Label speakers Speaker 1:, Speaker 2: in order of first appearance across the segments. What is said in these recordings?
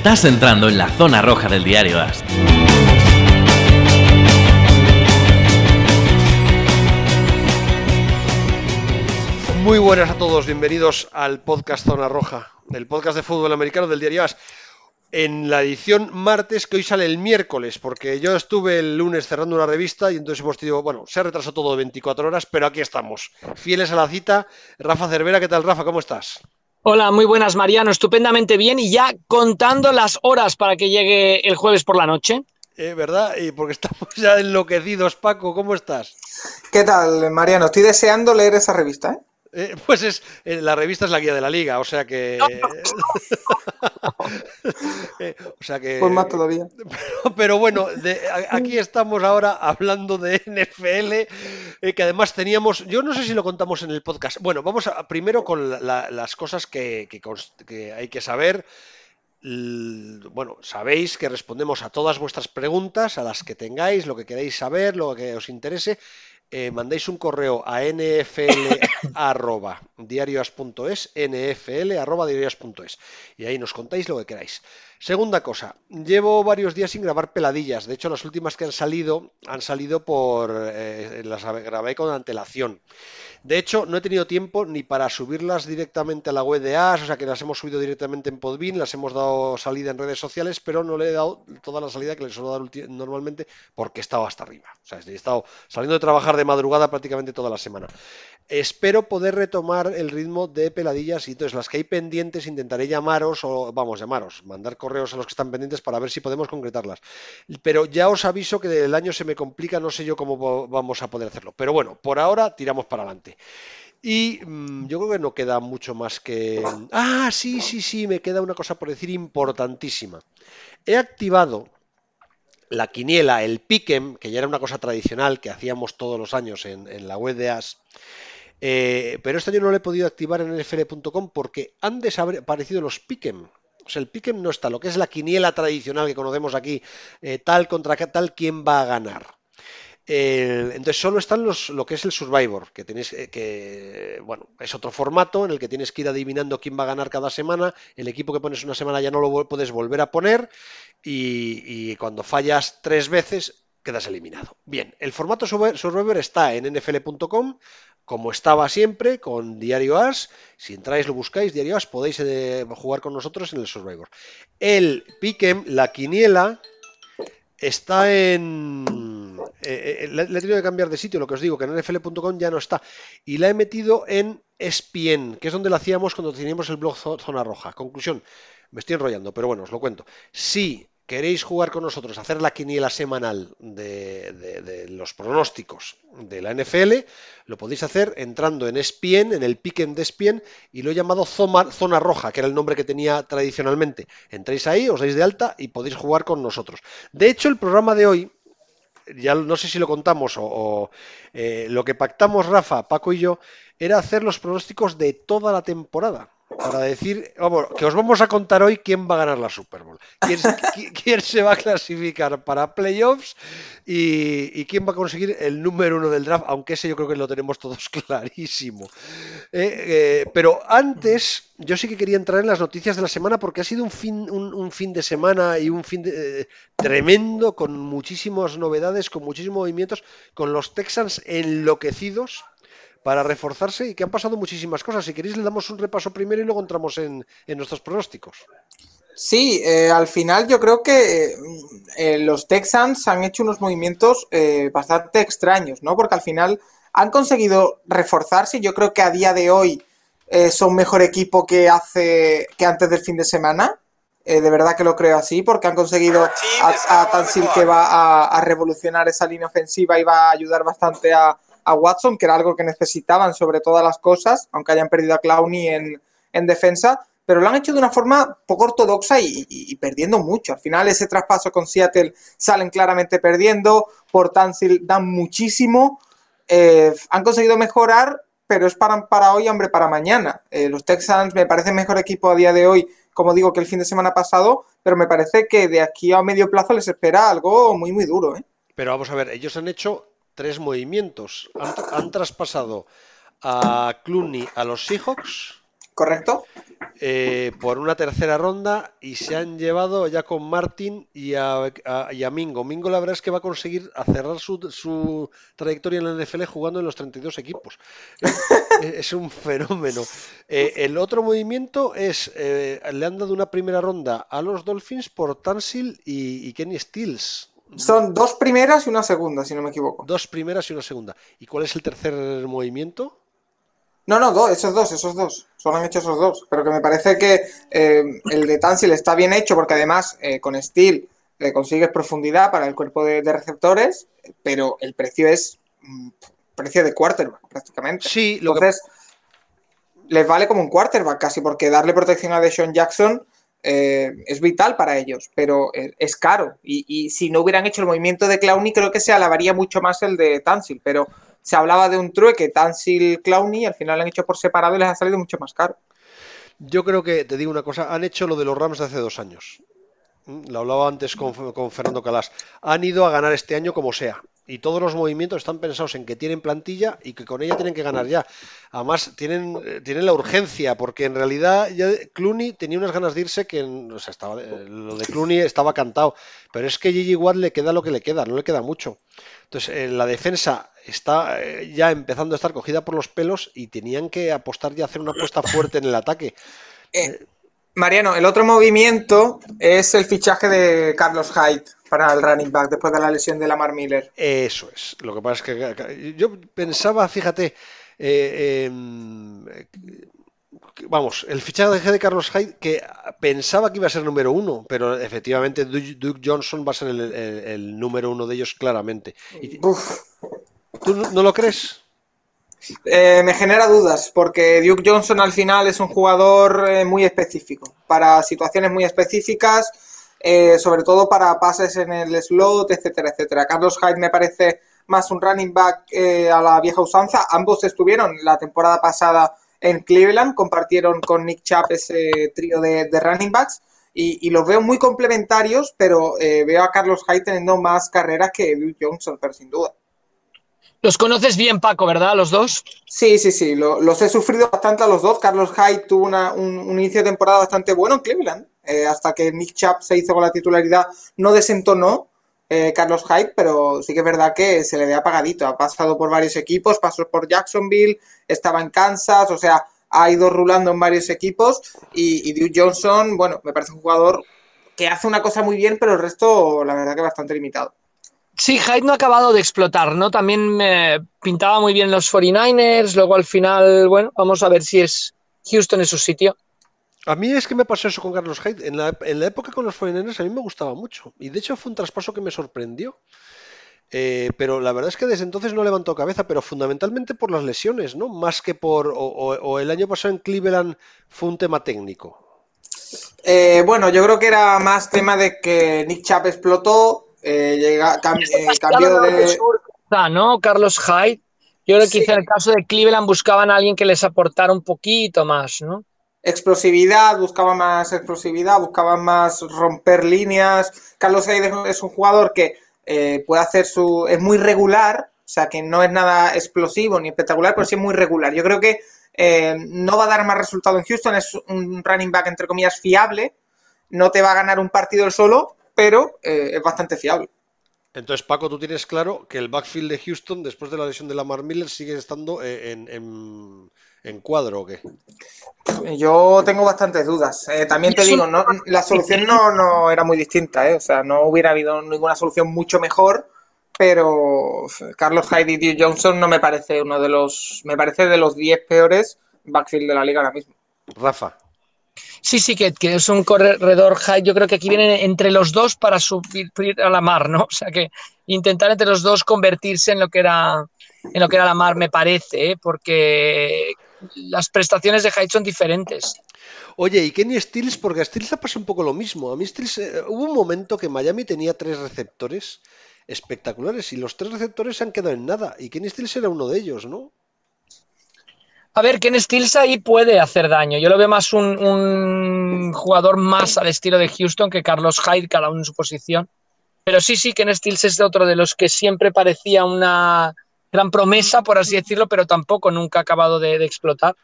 Speaker 1: Estás entrando en la zona roja del diario AS.
Speaker 2: Muy buenas a todos, bienvenidos al podcast Zona Roja, el podcast de fútbol americano del diario AS. En la edición martes, que hoy sale el miércoles, porque yo estuve el lunes cerrando una revista y entonces hemos tenido, bueno, se retrasó todo de 24 horas, pero aquí estamos, fieles a la cita. Rafa Cervera, ¿qué tal, Rafa? ¿Cómo estás?
Speaker 3: Hola, muy buenas, Mariano. Estupendamente bien y ya contando las horas para que llegue el jueves por la noche.
Speaker 2: Eh, ¿Verdad? Y porque estamos ya enloquecidos, Paco, ¿cómo estás?
Speaker 4: ¿Qué tal, Mariano? Estoy deseando leer esa revista, ¿eh?
Speaker 2: Eh, pues es eh, la revista es la guía de la liga, o sea que. Eh, o sea que.
Speaker 4: Pues más todavía.
Speaker 2: Pero, pero bueno, de- a- aquí estamos ahora hablando de NFL, eh, que además teníamos. Yo no sé si lo contamos en el podcast. Bueno, vamos a, primero con la- la- las cosas que, que hay que saber. Bueno, sabéis que respondemos a todas vuestras preguntas, a las que tengáis, lo que queráis saber, lo que os interese. Eh, mandáis un correo a nfl@diarios.es, nfl@diarios.es y ahí nos contáis lo que queráis. Segunda cosa, llevo varios días sin grabar peladillas. De hecho, las últimas que han salido han salido por eh, las grabé con antelación. De hecho, no he tenido tiempo ni para subirlas directamente a la web de AS, o sea que las hemos subido directamente en Podbean, las hemos dado salida en redes sociales, pero no le he dado toda la salida que les suelo dar normalmente porque he estado hasta arriba. O sea, he estado saliendo de trabajar de madrugada prácticamente toda la semana. Espero poder retomar el ritmo de peladillas y entonces las que hay pendientes intentaré llamaros o vamos, llamaros, mandar correos a los que están pendientes para ver si podemos concretarlas. Pero ya os aviso que el año se me complica, no sé yo cómo vamos a poder hacerlo. Pero bueno, por ahora tiramos para adelante. Y mm, yo creo que no queda mucho más que... Ah, sí, sí, sí, me queda una cosa por decir importantísima. He activado la quiniela, el piquem, que ya era una cosa tradicional que hacíamos todos los años en, la web de AS. Eh, pero este año no lo he podido activar en nfl.com porque han desaparecido los piquem. O sea, el piquem no está, lo que es la quiniela tradicional que conocemos aquí, eh, tal contra tal, quién va a ganar. Entonces solo están los, lo que es el Survivor, que tenéis eh, que, bueno, es otro formato en el que tienes que ir adivinando quién va a ganar cada semana. El equipo que pones una semana ya no lo puedes volver a poner y, cuando fallas tres veces quedas eliminado. Bien, el formato Survi- Survivor está en nfl.com, como estaba siempre, con Diario As. Si entráis, lo buscáis, Diario As, podéis eh, jugar con nosotros en el Survivor. El Piquem, la quiniela, está en. Eh, eh, le, le he tenido que cambiar de sitio, lo que os digo, que en nfl.com ya no está. Y la he metido en ESPN, que es donde la hacíamos cuando teníamos el blog Zo- Zona Roja. Conclusión, me estoy enrollando, pero bueno, os lo cuento. Si queréis jugar con nosotros, hacer la quiniela semanal de, los pronósticos de la NFL, lo podéis hacer entrando en ESPN, en el piquen de ESPN, y lo he llamado Zona Roja, que era el nombre que tenía tradicionalmente. Entréis ahí, os dais de alta y podéis jugar con nosotros. De hecho, el programa de hoy, ya no sé si lo contamos o, eh, lo que pactamos Rafa, Paco y yo, era hacer los pronósticos de toda la temporada. Para decir, vamos, que os vamos a contar hoy quién va a ganar la Super Bowl, quién, se- qui- quién se va a clasificar para playoffs y, y quién va a conseguir el número uno del draft, aunque ese yo creo que lo tenemos todos clarísimo. Eh, eh, pero antes, yo sí que quería entrar en las noticias de la semana porque ha sido un fin, un, un fin de semana y un fin de, eh, tremendo, con muchísimas novedades, con muchísimos movimientos, con los Texans enloquecidos para reforzarse y que han pasado muchísimas cosas. Si queréis, le damos un repaso primero y luego entramos en, en nuestros pronósticos.
Speaker 4: Sí, eh, al final yo creo que eh, los Texans han hecho unos movimientos eh, bastante extraños, ¿no? Porque al final han conseguido reforzarse. y Yo creo que a día de hoy eh, son mejor equipo que hace que antes del fin de semana. Eh, de verdad que lo creo así, porque han conseguido a, a Tansil que va a, a revolucionar esa línea ofensiva y va a ayudar bastante a, a Watson, que era algo que necesitaban sobre todas las cosas, aunque hayan perdido a Clowney en, en defensa pero lo han hecho de una forma poco ortodoxa y, perdiendo mucho. Al final ese traspaso con Seattle salen claramente perdiendo, por Tansil dan muchísimo, eh, han conseguido mejorar, pero es para, para hoy, hombre, para mañana. Eh, los Texans me parece mejor equipo a día de hoy, como digo, que el fin de semana pasado, pero me parece que de aquí a medio plazo les espera algo muy, muy duro. ¿eh?
Speaker 2: Pero vamos a ver, ellos han hecho tres movimientos. Han, han traspasado a Clooney a los Seahawks.
Speaker 4: ¿Correcto?
Speaker 2: eh, por una tercera ronda y se han llevado ya con Martin y a, Mingo. Mingo la verdad es que va a conseguir cerrar su, trayectoria en la NFL jugando en los 32 equipos. es, un fenómeno. Eh, el otro movimiento es, eh, le han dado una primera ronda a los Dolphins por Tansil y, Kenny Stills.
Speaker 4: Son dos primeras y una segunda, si no me equivoco.
Speaker 2: Dos primeras y una segunda. ¿Y cuál es el tercer movimiento?
Speaker 4: No, no, dos, esos dos, esos dos. Solo han hecho esos dos. Pero que me parece que eh, el de Tansil está bien hecho porque además eh, con Steel le consigues profundidad para el cuerpo de, receptores, pero el precio es mm, precio de quarterback prácticamente.
Speaker 2: Sí, lo
Speaker 4: Entonces, les vale como un quarterback casi porque darle protección a Deshaun Jackson eh, es vital para ellos, pero es caro. Y, si no hubieran hecho el movimiento de Clowney, creo que se alabaría mucho más el de Tansil, pero se hablaba de un trueque Tansil Clowney, al final lo han hecho por separado y les ha salido mucho más caro.
Speaker 2: Yo creo que, te digo una cosa, han hecho lo de los Rams de hace dos años. Mm, lo hablaba antes con, Fernando Calas. Han ido a ganar este año como sea. Y todos los movimientos están pensados en que tienen plantilla y que con ella tienen que ganar ya. Además, tienen, eh, tienen la urgencia, porque en realidad ya Clooney tenía unas ganas de irse que eh, lo de Clooney estaba cantado. Pero es que Gigi Watt le queda lo que le queda, no le queda mucho. Entonces, en la defensa está eh, ya empezando a estar cogida por los pelos y tenían que apostar y hacer una apuesta fuerte en el ataque.
Speaker 4: Eh, Mariano, el otro movimiento es el fichaje de Carlos Hyde para el running back después de la lesión de Lamar Miller.
Speaker 2: Eso es. Lo que pasa es que yo pensaba, fíjate, eh, em, vamos, el fichaje de Carlos Hyde, que pensaba que iba a ser número uno, pero efectivamente Duke Johnson va a ser el, número uno de ellos claramente. ¿Tú no, lo crees?
Speaker 4: Eh, me genera dudas, porque Duke Johnson al final es un jugador eh, muy específico, para situaciones muy específicas, eh, sobre todo para pases en el slot, etcétera, etcétera. Carlos Hyde me parece más un running back a la vieja usanza. Ambos estuvieron la temporada pasada en Cleveland, compartieron con Nick Chubb ese trío de, running backs y, los veo muy complementarios, pero eh, veo a Carlos Hyde teniendo más carreras que Luke Johnson, pero sin duda.
Speaker 3: Los conoces bien, Paco, ¿verdad? Los dos.
Speaker 4: Sí, sí, sí. los he sufrido bastante a los dos. Carlos Hyde tuvo un, inicio de temporada bastante bueno en Cleveland. Eh, hasta que Nick Chubb se hizo con la titularidad, no desentonó. Eh, Carlos Hyde, pero sí que es verdad que se le ve apagadito. Ha pasado por varios equipos, pasó por Jacksonville, estaba en Kansas, o sea, ha ido rulando en varios equipos. Y, y Duke Johnson, bueno, me parece un jugador que hace una cosa muy bien, pero el resto, la verdad, que bastante limitado.
Speaker 3: Sí, Hyde no ha acabado de explotar, ¿no? También pintaba muy bien los 49ers, luego al final, bueno, vamos a ver si es Houston en su sitio.
Speaker 2: A mí es que me pasó eso con Carlos Hyde. En la, época con los 49 a mí me gustaba mucho. Y de hecho fue un traspaso que me sorprendió. Eh, pero la verdad es que desde entonces no levantó cabeza, pero fundamentalmente por las lesiones, ¿no? Más que por. O, el año pasado en Cleveland fue un tema técnico.
Speaker 4: Eh, bueno, yo creo que era más tema de que Nick Chubb explotó, eh, llega, cambió de.
Speaker 3: ¿no? Carlos Hyde. Yo creo que quizá en el caso de Cleveland buscaban a alguien que les aportara un poquito más, ¿no?
Speaker 4: Explosividad, buscaba más explosividad, buscaba más romper líneas. Carlos Sainz es un jugador que eh, puede hacer su. es muy regular, o sea que no es nada explosivo ni espectacular, pero sí es muy regular. Yo creo que eh, no va a dar más resultado en Houston, es un running back entre comillas fiable, no te va a ganar un partido el solo, pero eh, es bastante fiable.
Speaker 2: Entonces, Paco, tú tienes claro que el backfield de Houston, después de la lesión de Lamar Miller, sigue estando en, en cuadro o qué?
Speaker 4: Yo tengo bastantes dudas. Eh, también te digo, no, la solución no, no era muy distinta, ¿eh? o sea, no hubiera habido ninguna solución mucho mejor, pero Carlos Hyde y Duke Johnson no me parece uno de los, me parece de los 10 peores backfield de la liga ahora mismo.
Speaker 2: Rafa.
Speaker 3: Sí, sí, que, que, es un corredor high. Yo creo que aquí vienen entre los dos para subir a la mar, ¿no? O sea, que intentar entre los dos convertirse en lo que era, en lo que era la mar, me parece, ¿eh? porque las prestaciones de Hyde son diferentes.
Speaker 2: Oye, ¿y Kenny Stills? Porque a Stills le pasa un poco lo mismo. A mí Stills, eh, hubo un momento que Miami tenía tres receptores espectaculares y los tres receptores se han quedado en nada. Y Kenny Stills era uno de ellos, ¿no?
Speaker 3: A ver, Kenny Stills ahí puede hacer daño. Yo lo veo más un, jugador más al estilo de Houston que Carlos Hyde, cada uno en su posición. Pero sí, sí, Ken Stills es otro de los que siempre parecía una gran promesa, por así decirlo, pero tampoco nunca ha acabado de, explotar.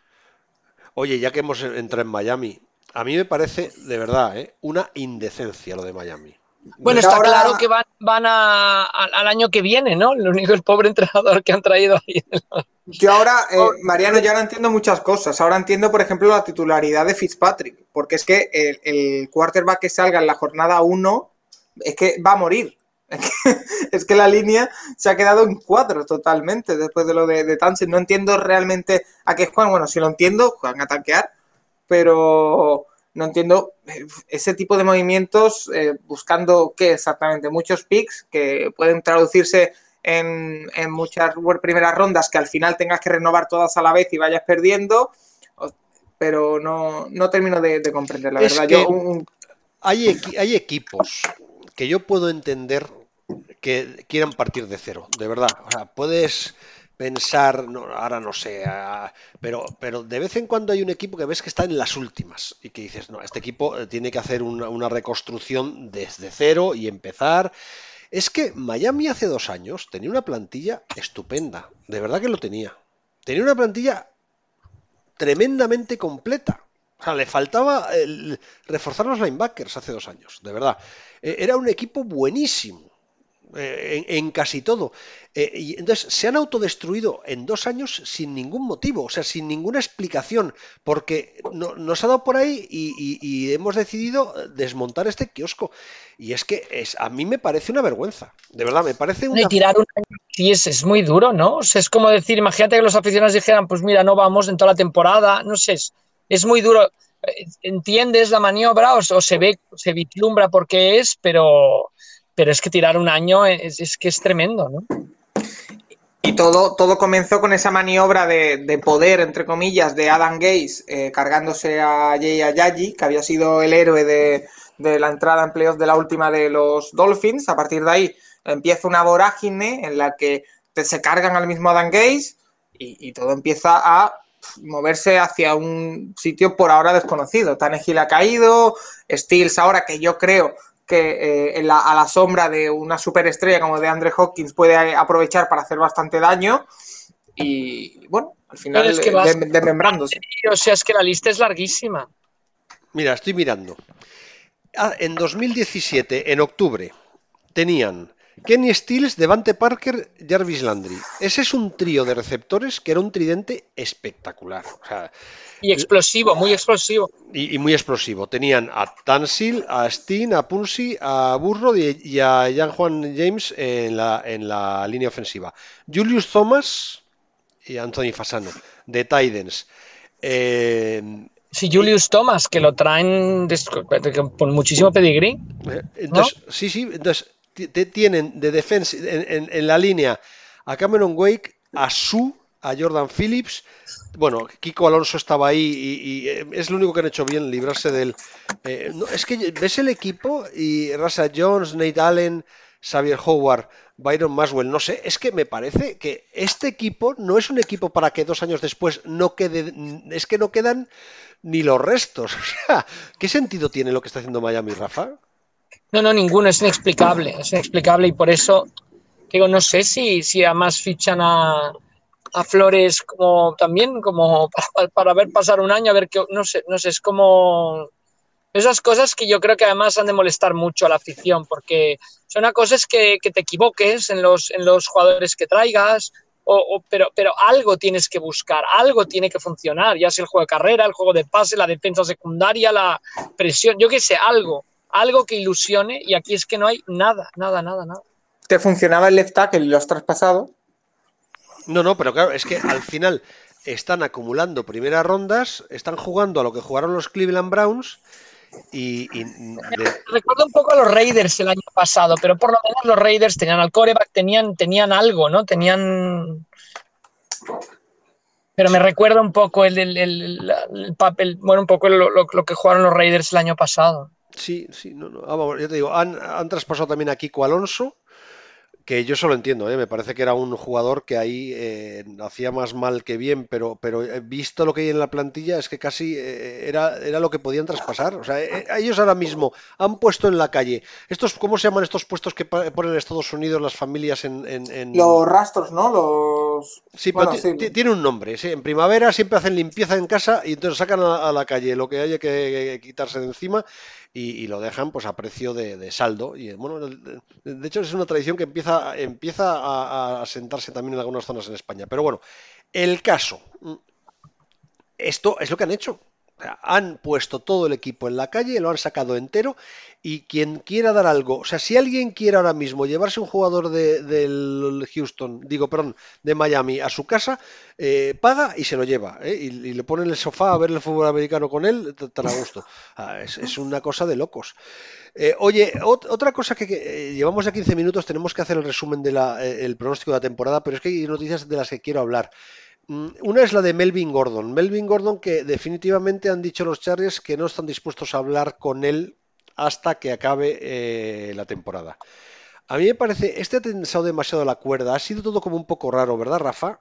Speaker 2: Oye, ya que hemos entrado en Miami, a mí me parece, de verdad, ¿eh? una indecencia lo de Miami.
Speaker 3: Bueno, está claro que van, van a, al año que viene, ¿no? Lo único el pobre entrenador que han traído ahí.
Speaker 4: Yo ahora, eh, Mariano, ya no entiendo muchas cosas. Ahora entiendo, por ejemplo, la titularidad de Fitzpatrick, porque es que el, el quarterback que salga en la jornada 1 es que va a morir. Es que, la línea se ha quedado en cuatro totalmente después de lo de, de No entiendo realmente a qué juegan. Bueno, si lo entiendo, juegan a tanquear, pero no entiendo eh, ese tipo de movimientos eh, buscando qué exactamente, muchos picks que pueden traducirse en, muchas primeras rondas que al final tengas que renovar todas a la vez y vayas perdiendo, pero no, no termino de, comprender la verdad.
Speaker 2: hay, hay equipos que yo puedo entender que quieran partir de cero, de verdad. O sea, puedes pensar, ahora no sé, pero, pero de vez en cuando hay un equipo que ves que está en las últimas y que dices, no, este equipo eh, tiene que hacer una, reconstrucción desde cero y empezar. Es que Miami hace dos años tenía una plantilla estupenda, de verdad que lo tenía. Tenía una plantilla tremendamente completa. O sea, le faltaba reforzar los linebackers hace dos años, de verdad. E, era un equipo buenísimo. Eh, en, casi todo. Eh, y entonces se han autodestruido en dos años sin ningún motivo, o sea, sin ninguna explicación, porque no, nos ha dado por ahí y, hemos decidido desmontar este kiosco. Y es que es, a mí me parece una vergüenza, de verdad, me parece una...
Speaker 3: tirar un sí, es, es, muy duro, ¿no? O sea, es como decir, imagínate que los aficionados dijeran, pues mira, no vamos en toda la temporada, no sé, es, es muy duro. Eh, entiendes la maniobra o, o se ve, se vislumbra porque es, pero pero es que tirar un año es, que es tremendo, ¿no?
Speaker 4: Y todo, todo comenzó con esa maniobra de, poder, entre comillas, de Adam Gaze eh, cargándose a Jay Ayayi, que había sido el héroe de, la entrada en playoffs de la última de los Dolphins. A partir de ahí empieza una vorágine en la que se cargan al mismo Adam Gaze y, todo empieza a moverse hacia un sitio por ahora desconocido. Tannehill ha caído, Steels ahora que yo creo que eh, a la sombra de una superestrella como de Andre Hopkins puede aprovechar para hacer bastante daño. Y bueno, al final es que desmembrándose.
Speaker 3: O sea, es que la lista es larguísima.
Speaker 2: Mira, estoy mirando. Ah, en 2017, en octubre, tenían Kenny Stills, Devante Parker, Jarvis Landry. Ese es un trío de receptores que era un tridente espectacular.
Speaker 3: Y explosivo, muy explosivo.
Speaker 2: Y, muy explosivo. Tenían a Tansil, a Steen, a Punsi, a Burro y, a Jan Juan James en la, en la línea ofensiva. Julius Thomas y Anthony Fasano, de Titans.
Speaker 3: Eh, Sí, Julius Thomas, que lo traen con muchísimo pedigrí.
Speaker 2: Eh, entonces, Sí, sí, entonces tienen de defensa en, la línea a Cameron Wake, a Su, a Jordan Phillips. Bueno, Kiko Alonso estaba ahí y, eh, es lo único que han hecho bien, librarse del. Eh, es que ves el equipo y Rasa Jones, Nate Allen, Xavier Howard, Byron Maswell, no sé, es que me parece que este equipo no es un equipo para que dos años después no quede. Es que no quedan ni los restos. O sea, ¿qué sentido tiene lo que está haciendo Miami, Rafa?
Speaker 3: No, no, ninguno, es inexplicable, es inexplicable y por eso digo, no sé si, si además fichan a, a Flores como también como para, ver pasar un año, a ver qué, no sé, no sé, es como esas cosas que yo creo que además han de molestar mucho a la afición, porque son cosas que, que te equivoques en los, en los jugadores que traigas, o, pero, pero algo tienes que buscar, algo tiene que funcionar, ya sea el juego de carrera, el juego de pase, la defensa secundaria, la presión, yo qué sé, algo algo que ilusione y aquí es que no hay nada, nada, nada, nada.
Speaker 4: ¿Te funcionaba el left tackle y lo has traspasado?
Speaker 2: No, no, pero claro, es que al final están acumulando primeras rondas, están jugando a lo que jugaron los Cleveland Browns y...
Speaker 3: Recuerdo un poco a los Raiders el año pasado, pero por lo menos los Raiders tenían al coreback, tenían, tenían algo, ¿no? Tenían... Pero me recuerda un poco el, el, papel, bueno, un poco lo, lo, que jugaron los Raiders el año pasado.
Speaker 2: Sí, sí, no, no. Ah, te digo, han, han, traspasado también a Kiko Alonso, que yo solo entiendo, ¿eh? me parece que era un jugador que ahí eh, hacía más mal que bien, pero, pero visto lo que hay en la plantilla es que casi eh, era, era lo que podían traspasar. O sea, ellos ahora mismo han puesto en la calle, estos, ¿cómo se llaman estos puestos que ponen en Estados Unidos las familias en...
Speaker 4: Los rastros, ¿no? Los.
Speaker 2: Sí, pero tiene un nombre. En primavera siempre hacen limpieza en casa y entonces sacan a, la calle lo que haya que, quitarse de encima y, lo dejan pues a precio de, saldo. Y bueno, de, hecho es una tradición que empieza, empieza a, a sentarse también en algunas zonas en España. Pero bueno, el caso. Esto es lo que han hecho han puesto todo el equipo en la calle, lo han sacado entero y quien quiera dar algo, o sea, si alguien quiere ahora mismo llevarse un jugador de, del Houston, digo, perdón, de Miami a su casa, eh, paga y se lo lleva ¿eh? y, le pone en el sofá a ver el fútbol americano con él, tan a gusto. Ah, es, una cosa de locos. Eh, oye, otra cosa que, llevamos ya 15 minutos, tenemos que hacer el resumen del pronóstico de la temporada, pero es que hay noticias de las que quiero hablar. Mm, una es la de Melvin Gordon. Melvin Gordon que definitivamente han dicho los Chargers que no están dispuestos a hablar con él hasta que acabe eh, la temporada. A mí me parece, este ha tensado demasiado la cuerda. Ha sido todo como un poco raro, ¿verdad, Rafa?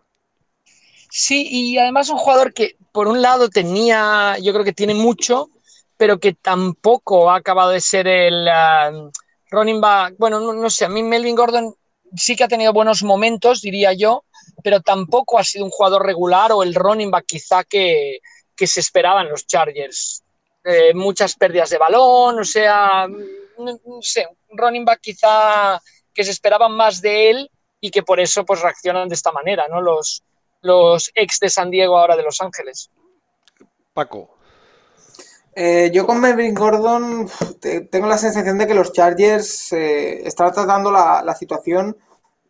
Speaker 3: Sí, y además un jugador que por un lado tenía, yo creo que tiene mucho, pero que tampoco ha acabado de ser el uh, running back. Bueno, no, no sé, a mí Melvin Gordon sí que ha tenido buenos momentos, diría yo, pero tampoco ha sido un jugador regular o el running back quizá que, se esperaban los Chargers. Eh, muchas pérdidas de balón, o sea, no, sé, un running back quizá que se esperaban más de él y que por eso pues reaccionan de esta manera, ¿no? Los, los ex de San Diego ahora de Los Ángeles.
Speaker 2: Paco.
Speaker 4: Eh, yo con Melvin Gordon tengo la sensación de que los Chargers eh, están tratando la, la situación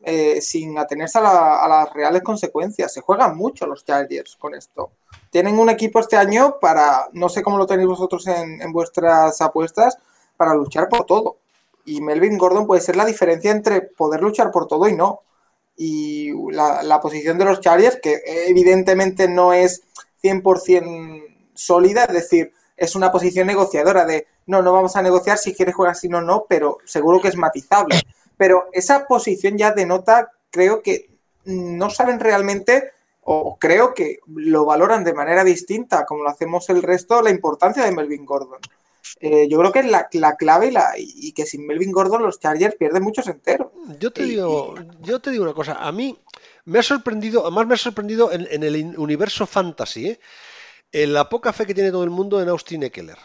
Speaker 4: eh, sin atenerse a, las reales consecuencias. Se juegan mucho los Chargers con esto. Tienen un equipo este año para, no sé cómo lo tenéis vosotros en, vuestras apuestas, para luchar por todo. Y Melvin Gordon puede ser la diferencia entre poder luchar por todo y no. Y la, posición de los Chargers, que evidentemente no es 100% sólida, es decir, es una posición negociadora de no, no vamos a negociar si quieres jugar, si no, no, pero seguro que es matizable. Pero esa posición ya denota, creo que no saben realmente, o creo que lo valoran de manera distinta, como lo hacemos el resto, la importancia de Melvin Gordon. Eh, yo creo que es la, clave y, la, y, que sin Melvin Gordon los Chargers pierden muchos enteros.
Speaker 2: Yo te digo, yo te digo una cosa, a mí me ha sorprendido, además me ha sorprendido en, el universo fantasy, ¿eh? en la poca fe que tiene todo el mundo en Austin Eckler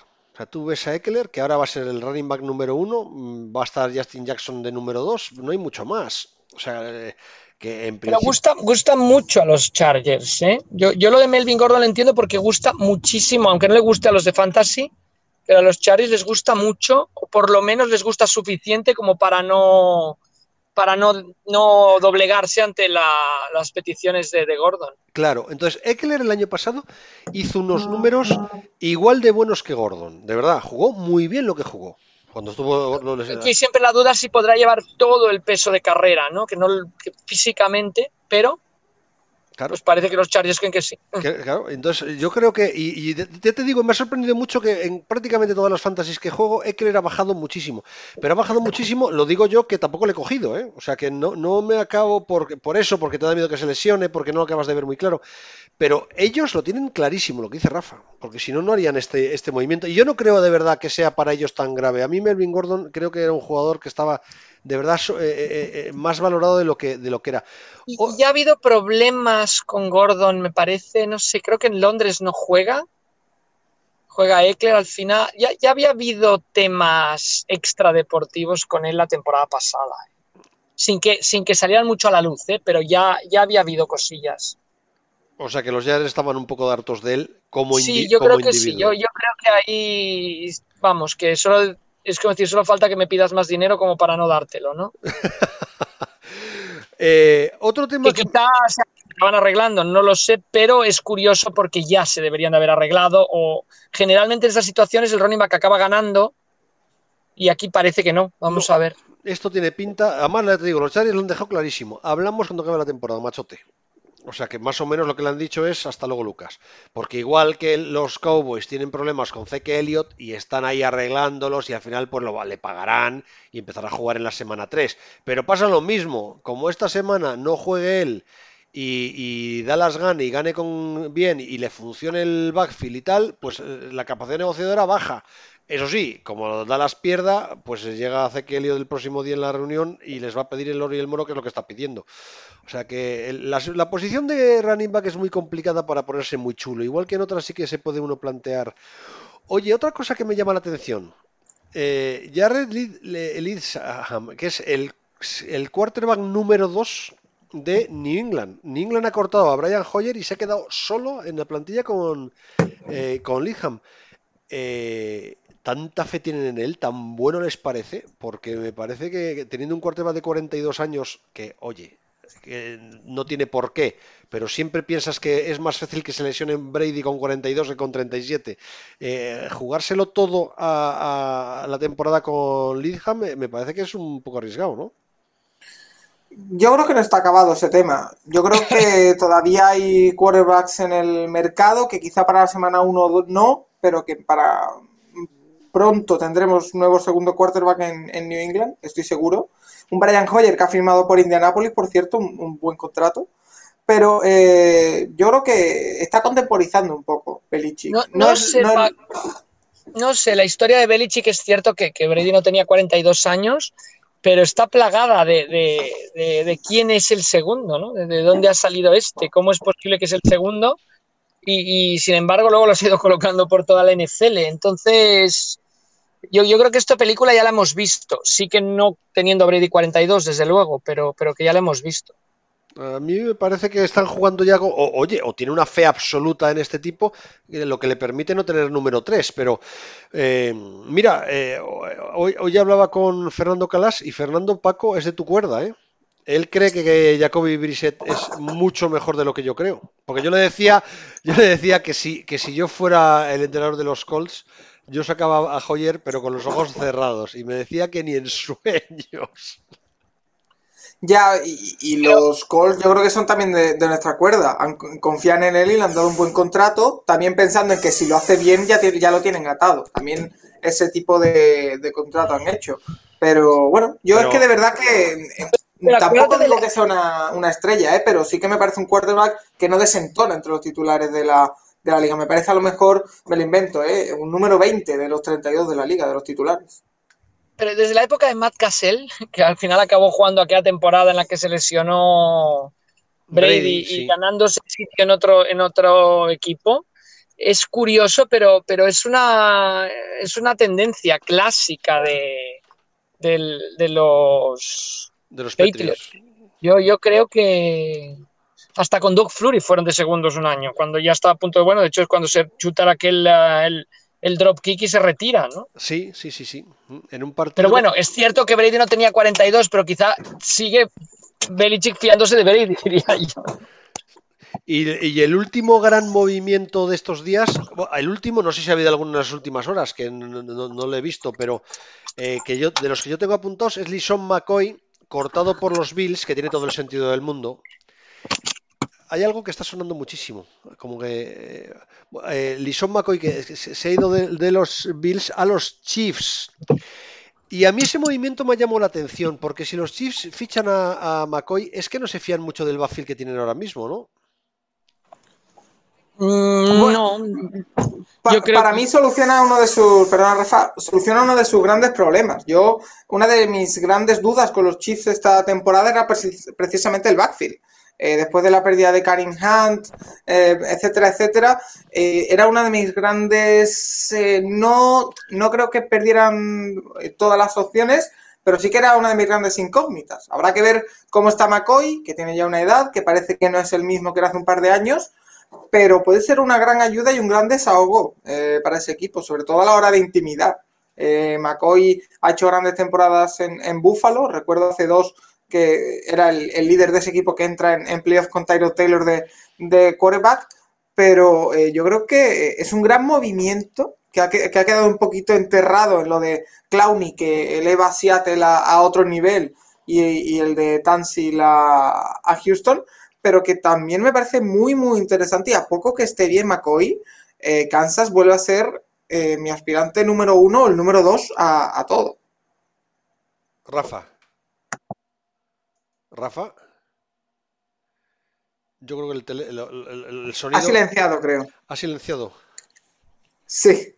Speaker 2: tú ves a Eckler, que ahora va a ser el running back número uno, mm, va a estar Justin Jackson de número dos, no hay mucho más. O sea, eh, que en
Speaker 3: principio... Pero gusta, gusta mucho a los Chargers, ¿eh? Yo, yo lo de Melvin Gordon lo entiendo porque gusta muchísimo, aunque no le guste a los de Fantasy, pero a los Chargers les gusta mucho, o por lo menos les gusta suficiente como para no para no, no doblegarse ante las peticiones de, de, Gordon.
Speaker 2: Claro, entonces Eckler el año pasado hizo unos números igual de buenos que Gordon, de verdad, jugó muy bien lo que jugó. Cuando estuvo
Speaker 3: Aquí siempre la duda si podrá llevar todo el peso de carrera, ¿no? Que no físicamente, pero pues parece que los Chargers creen que sí.
Speaker 2: claro, entonces yo creo que, y, ya te digo, me ha sorprendido mucho que en prácticamente todas las fantasies que juego, Eckler ha bajado muchísimo. Pero ha bajado muchísimo, lo digo yo, que tampoco le he cogido, ¿eh? O sea que no, no me acabo por, por eso, porque te da miedo que se lesione, porque no lo acabas de ver muy claro. Pero ellos lo tienen clarísimo, lo que dice Rafa, porque si no, no harían este, este movimiento. Y yo no creo de verdad que sea para ellos tan grave. A mí Melvin Gordon creo que era un jugador que estaba de verdad eh, eh, eh, más valorado de lo que, de lo que era.
Speaker 3: Ya ha habido problemas con Gordon, me parece, no sé, creo que en Londres no juega. Juega Eckler al final. Ya, ya había habido temas extradeportivos con él la temporada pasada. Sin que, sin que salieran mucho a la luz, pero ya, ya había habido cosillas.
Speaker 2: O sea que los Jazz estaban un poco hartos de él como
Speaker 3: Sí, yo creo que sí. Yo, yo creo que ahí, vamos, que solo es como decir, solo falta que me pidas más dinero como para no dártelo, ¿no?
Speaker 2: Eh, otro tema
Speaker 3: que, quizás se acaban arreglando, no lo sé, pero es curioso porque ya se deberían de haber arreglado o generalmente en esas situaciones el running back acaba ganando y aquí parece que no, vamos a ver.
Speaker 2: Esto tiene pinta, además te digo, los Chargers lo han dejado clarísimo, hablamos cuando acabe la temporada, machote. O sea que más o menos lo que le han dicho es hasta luego Lucas. Porque igual que los Cowboys tienen problemas con Zeke Elliott y están ahí arreglándolos y al final pues lo, le pagarán y empezará a jugar en la semana 3. Pero pasa lo mismo, como esta semana no juegue él y, Dallas gane y gane con bien y le funcione el backfield y tal, pues eh, la capacidad negociadora baja. Eso sí, como Dallas pierda, pues llega Ezequielio del próximo día en la reunión y les va a pedir el oro y el moro, que es lo que está pidiendo. O sea que la, posición de running back es muy complicada para ponerse muy chulo. Igual que en otras sí que se puede uno plantear. Oye, otra cosa que me llama la atención. Eh, Jared Lidsham, que es el, el quarterback número 2 de New England. New England ha cortado a Brian Hoyer y se ha quedado solo en la plantilla con, eh, con. Eh, tanta fe tienen en él, tan bueno les parece, porque me parece que teniendo un quarterback de 42 años, que oye, que no tiene por qué, pero siempre piensas que es más fácil que se lesione Brady con 42 que con 37. Eh, jugárselo todo a, la temporada con Lidham me parece que es un poco arriesgado, ¿no?
Speaker 4: Yo creo que no está acabado ese tema. Yo creo que todavía hay quarterbacks en el mercado que quizá para la semana 1 no, pero que para pronto tendremos nuevo segundo quarterback en, New England, estoy seguro. Un Brian Hoyer que ha firmado por Indianapolis, por cierto, un, buen contrato. Pero eh, yo creo que está contemporizando un poco Belichick.
Speaker 3: No, sé, no, sé, la historia de Belichick es cierto que, que Brady no tenía 42 años pero está plagada de, quién es el segundo, ¿no? De, dónde ha salido este, cómo es posible que es el segundo, y, sin embargo luego lo ha ido colocando por toda la NFL. Entonces, yo, creo que esta película ya la hemos visto, sí que no teniendo Brady 42, desde luego, pero, que ya la hemos visto.
Speaker 2: A mí me parece que están jugando ya, o, oye, o tiene una fe absoluta en este tipo, lo que le permite no tener número 3. Pero eh, mira, eh, hoy, hablaba con Fernando Calas y Fernando Paco es de tu cuerda, ¿eh? Él cree que, Jacoby Brissett es mucho mejor de lo que yo creo. Porque yo le decía, yo le decía que si, que si yo fuera el entrenador de los Colts, yo sacaba a Hoyer, pero con los ojos cerrados. Y me decía que ni en sueños.
Speaker 4: Ya, y, los Colts yo creo que son también de, nuestra cuerda. confían en él y le han dado un buen contrato, también pensando en que si lo hace bien ya, ya lo tienen atado. También ese tipo de, contrato han hecho. Pero bueno, yo es que de verdad que eh, tampoco digo que sea una, estrella, ¿eh? pero sí que me parece un quarterback que no desentona entre los titulares de la, de la liga. Me parece a lo mejor, me lo invento, ¿eh? un número 20 de los 32 de la liga, de los titulares.
Speaker 3: Pero desde la época de Matt Cassell, que al final acabó jugando aquella temporada en la que se lesionó Brady, y ganándose sitio en otro, en otro equipo, es curioso, pero, pero es, una, es una tendencia clásica de, de, los,
Speaker 2: de los Patriots.
Speaker 3: Yo, yo creo que hasta con Doug Flurry fueron de segundos un año, cuando ya estaba a punto de, bueno, de hecho es cuando se chuta aquel, el, el drop kick y se retira, ¿no?
Speaker 2: Sí, sí, sí, sí. En un partido...
Speaker 3: Pero bueno, es cierto que Brady no tenía 42, pero quizá sigue Belichick fiándose de Brady, diría yo.
Speaker 2: Y, el último gran movimiento de estos días, el último, no sé si ha habido alguno en las últimas horas, que no, lo he visto, pero eh, que yo, de los que yo tengo apuntados es Lison McCoy, cortado por los Bills, que tiene todo el sentido del mundo hay algo que está sonando muchísimo. Como que eh, eh Lison McCoy que se ha ido de, los Bills a los Chiefs. Y a mí ese movimiento me ha llamado la atención, porque si los Chiefs fichan a, McCoy, es que no se fían mucho del backfield que tienen ahora mismo, ¿no?
Speaker 3: Mm, no.
Speaker 4: para mí soluciona uno de sus, perdón, Rafa, soluciona uno de sus grandes problemas. Yo, una de mis grandes dudas con los Chiefs esta temporada era precisamente el backfield. Eh, después de la pérdida de Karim Hunt, eh, etcétera, etcétera, eh, era una de mis grandes, no, no creo que perdieran todas las opciones, pero sí que era una de mis grandes incógnitas. Habrá que ver cómo está McCoy, que tiene ya una edad, que parece que no es el mismo que era hace un par de años, pero puede ser una gran ayuda y un gran desahogo para ese equipo, sobre todo a la hora de intimidad. McCoy ha hecho grandes temporadas en, en Buffalo, recuerdo hace dos que era el, líder de ese equipo que entra en, en playoff con Tyro Taylor de, de quarterback, pero eh, yo creo que es un gran movimiento que ha, quedado un poquito enterrado en lo de Clowney, que eleva a Seattle a, otro nivel, y, el de Tansil a, Houston, pero que también me parece muy, muy interesante y a poco que esté bien McCoy, eh, Kansas vuelve a ser eh, mi aspirante número uno o el número dos a todo.
Speaker 2: Rafa. Rafa. Yo creo que el, tele- el- el- el sonido...
Speaker 4: Ha silenciado, creo.
Speaker 2: ¿Ha silenciado?
Speaker 4: Sí.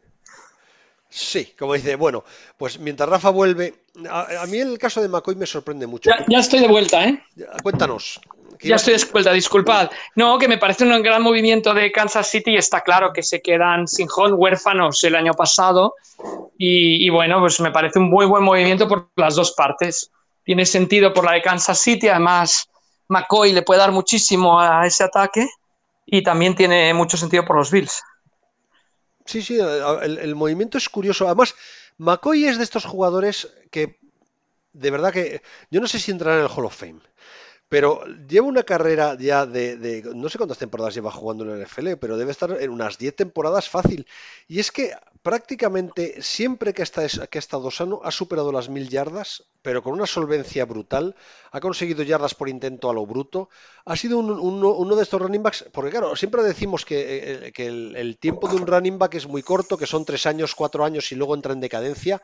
Speaker 2: Sí, como dice, bueno, pues mientras Rafa vuelve, a, a mí el caso de McCoy me sorprende mucho.
Speaker 3: Ya, ya estoy de vuelta, ¿eh?
Speaker 2: Cuéntanos. ¿qué
Speaker 3: Ya estoy de vuelta, disculpad. No, que me parece un gran movimiento de Kansas City y está claro que se quedan sin home huérfanos el año pasado. Y, y bueno, pues me parece un muy buen movimiento por las dos partes. Tiene sentido por la de Kansas City, además McCoy le puede dar muchísimo a ese ataque y también tiene mucho sentido por los Bills.
Speaker 2: Sí, sí, el, movimiento es curioso. Además, McCoy es de estos jugadores que, de verdad que, yo no sé si entrará en el Hall of Fame, pero lleva una carrera ya de, no sé cuántas temporadas lleva jugando en el NFL, pero debe estar en unas 10 temporadas fácil. Y es que prácticamente siempre que, ha estado sano ha superado las mil yardas, pero con una solvencia brutal. Ha conseguido yardas por intento a lo bruto. Ha sido un- uno, de estos running backs, porque claro, siempre decimos que, eh, el, tiempo de un running back es muy corto, que son tres años, cuatro años y luego entra en decadencia.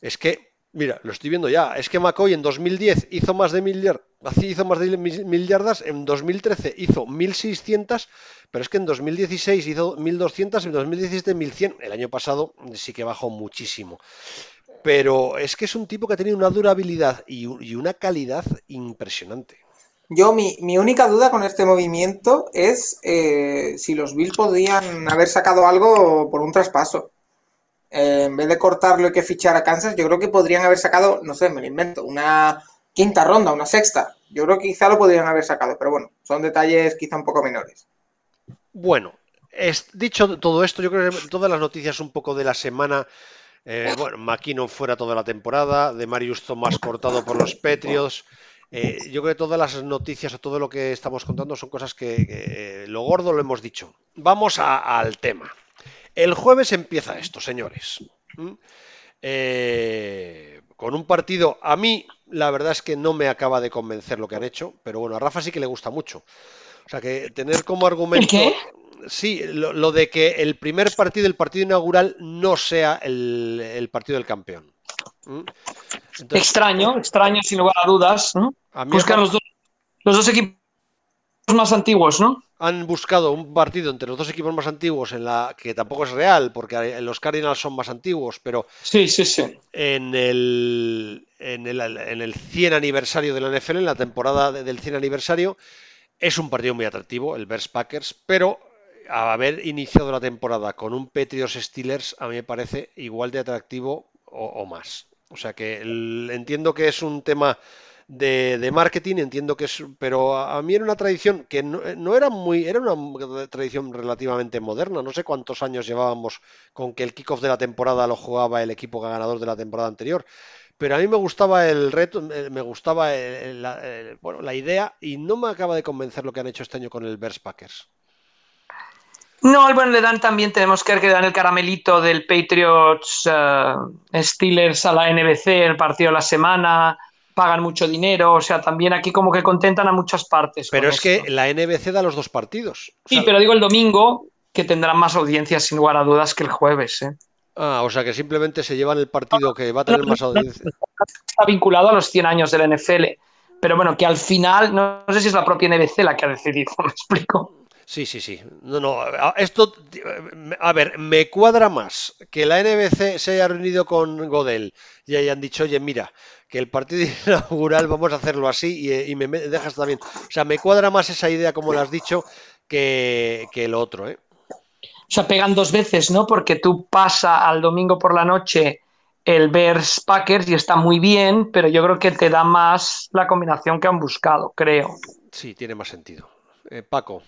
Speaker 2: Es que, mira, lo estoy viendo ya. Es que McCoy en 2010 hizo más de mil, yar- hizo más de mil yardas, en 2013 hizo 1600, pero es que en 2016 hizo 1200, en 2017 1100. El año pasado sí que bajó muchísimo. Pero es que es un tipo que ha tenido una durabilidad y, una calidad impresionante.
Speaker 4: Yo, mi, mi única duda con este movimiento es eh, si los Bills podrían haber sacado algo por un traspaso. Eh, en vez de cortarlo y que fichar a Kansas, yo creo que podrían haber sacado, no sé, me lo invento, una quinta ronda, una sexta. Yo creo que quizá lo podrían haber sacado, pero bueno, son detalles quizá un poco menores.
Speaker 2: Bueno, es, dicho todo esto, yo creo que todas las noticias un poco de la semana. eh, bueno, McKinnon fuera toda la temporada, de Marius Thomas cortado por los Patriots. eh, yo creo que todas las noticias o todo lo que estamos contando son cosas que, eh, lo gordo lo hemos dicho. Vamos al tema. El jueves empieza esto, señores. ¿Mm? Con un partido, a mí la verdad es que no me acaba de convencer lo que han hecho, pero bueno, a Rafa sí que le gusta mucho. O sea que tener como argumento.
Speaker 3: qué?
Speaker 2: Sí, lo, lo de que el primer partido, el partido inaugural, no sea el, el partido del campeón. ¿Mm? Entonces,
Speaker 3: Extraño, extraño sin lugar a dudas, ¿no?
Speaker 2: a mí
Speaker 3: Buscan los dos, los dos equipos más antiguos, ¿no?
Speaker 2: Han buscado un partido entre los dos equipos más antiguos en la que tampoco es real, porque los Cardinals son más antiguos, pero
Speaker 3: Sí, sí, sí.
Speaker 2: en el, en el, en el 100 aniversario de la NFL, en la temporada de- del 100 aniversario, es un partido muy atractivo, el Bears Packers, pero haber iniciado la temporada con un Patriots Steelers, a mí me parece igual de atractivo o, o más. O sea que el- entiendo que es un tema de, marketing, entiendo que es, pero a, a mí era una tradición que no, no era muy, era una tradición relativamente moderna. No sé cuántos años llevábamos con que el kickoff de la temporada lo jugaba el equipo ganador de la temporada anterior. Pero a mí me gustaba el reto, eh, me gustaba el- el- bueno, la idea y no me acaba de convencer lo que han hecho este año con el Bears Packers.
Speaker 3: No, bueno, le dan también, tenemos que ver que dan el caramelito del Patriots eh, Steelers a la NBC, el partido de la semana, pagan mucho dinero, o sea, también aquí como que contentan a muchas partes.
Speaker 2: Pero es que la NBC da los dos partidos. O
Speaker 3: Sí,
Speaker 2: sea-
Speaker 3: pero digo el domingo, que tendrán más audiencia sin lugar a dudas que el jueves. ¿eh?
Speaker 2: Ah, o sea que simplemente se llevan el partido que va a tener más audiencia.
Speaker 3: Está vinculado a los 100 años del NFL. Pero bueno, que al final, no, no sé si es la propia NBC la que ha decidido, ¿me explico?
Speaker 2: Sí, sí, sí. No, no. Esto, a ver, me cuadra más que la NBC se haya reunido con Godel y hayan dicho, oye, mira, que el partido inaugural vamos a hacerlo así y, y me me dejas también. O sea, me cuadra más esa idea, como lo has dicho, que, que lo otro, ¿eh?
Speaker 3: O sea, pegan dos veces, ¿no? Porque tú pasa al domingo por la noche el Bears Packers y está muy bien, pero yo creo que te da más la combinación que han buscado, creo.
Speaker 2: Sí, tiene más sentido. Eh, Paco.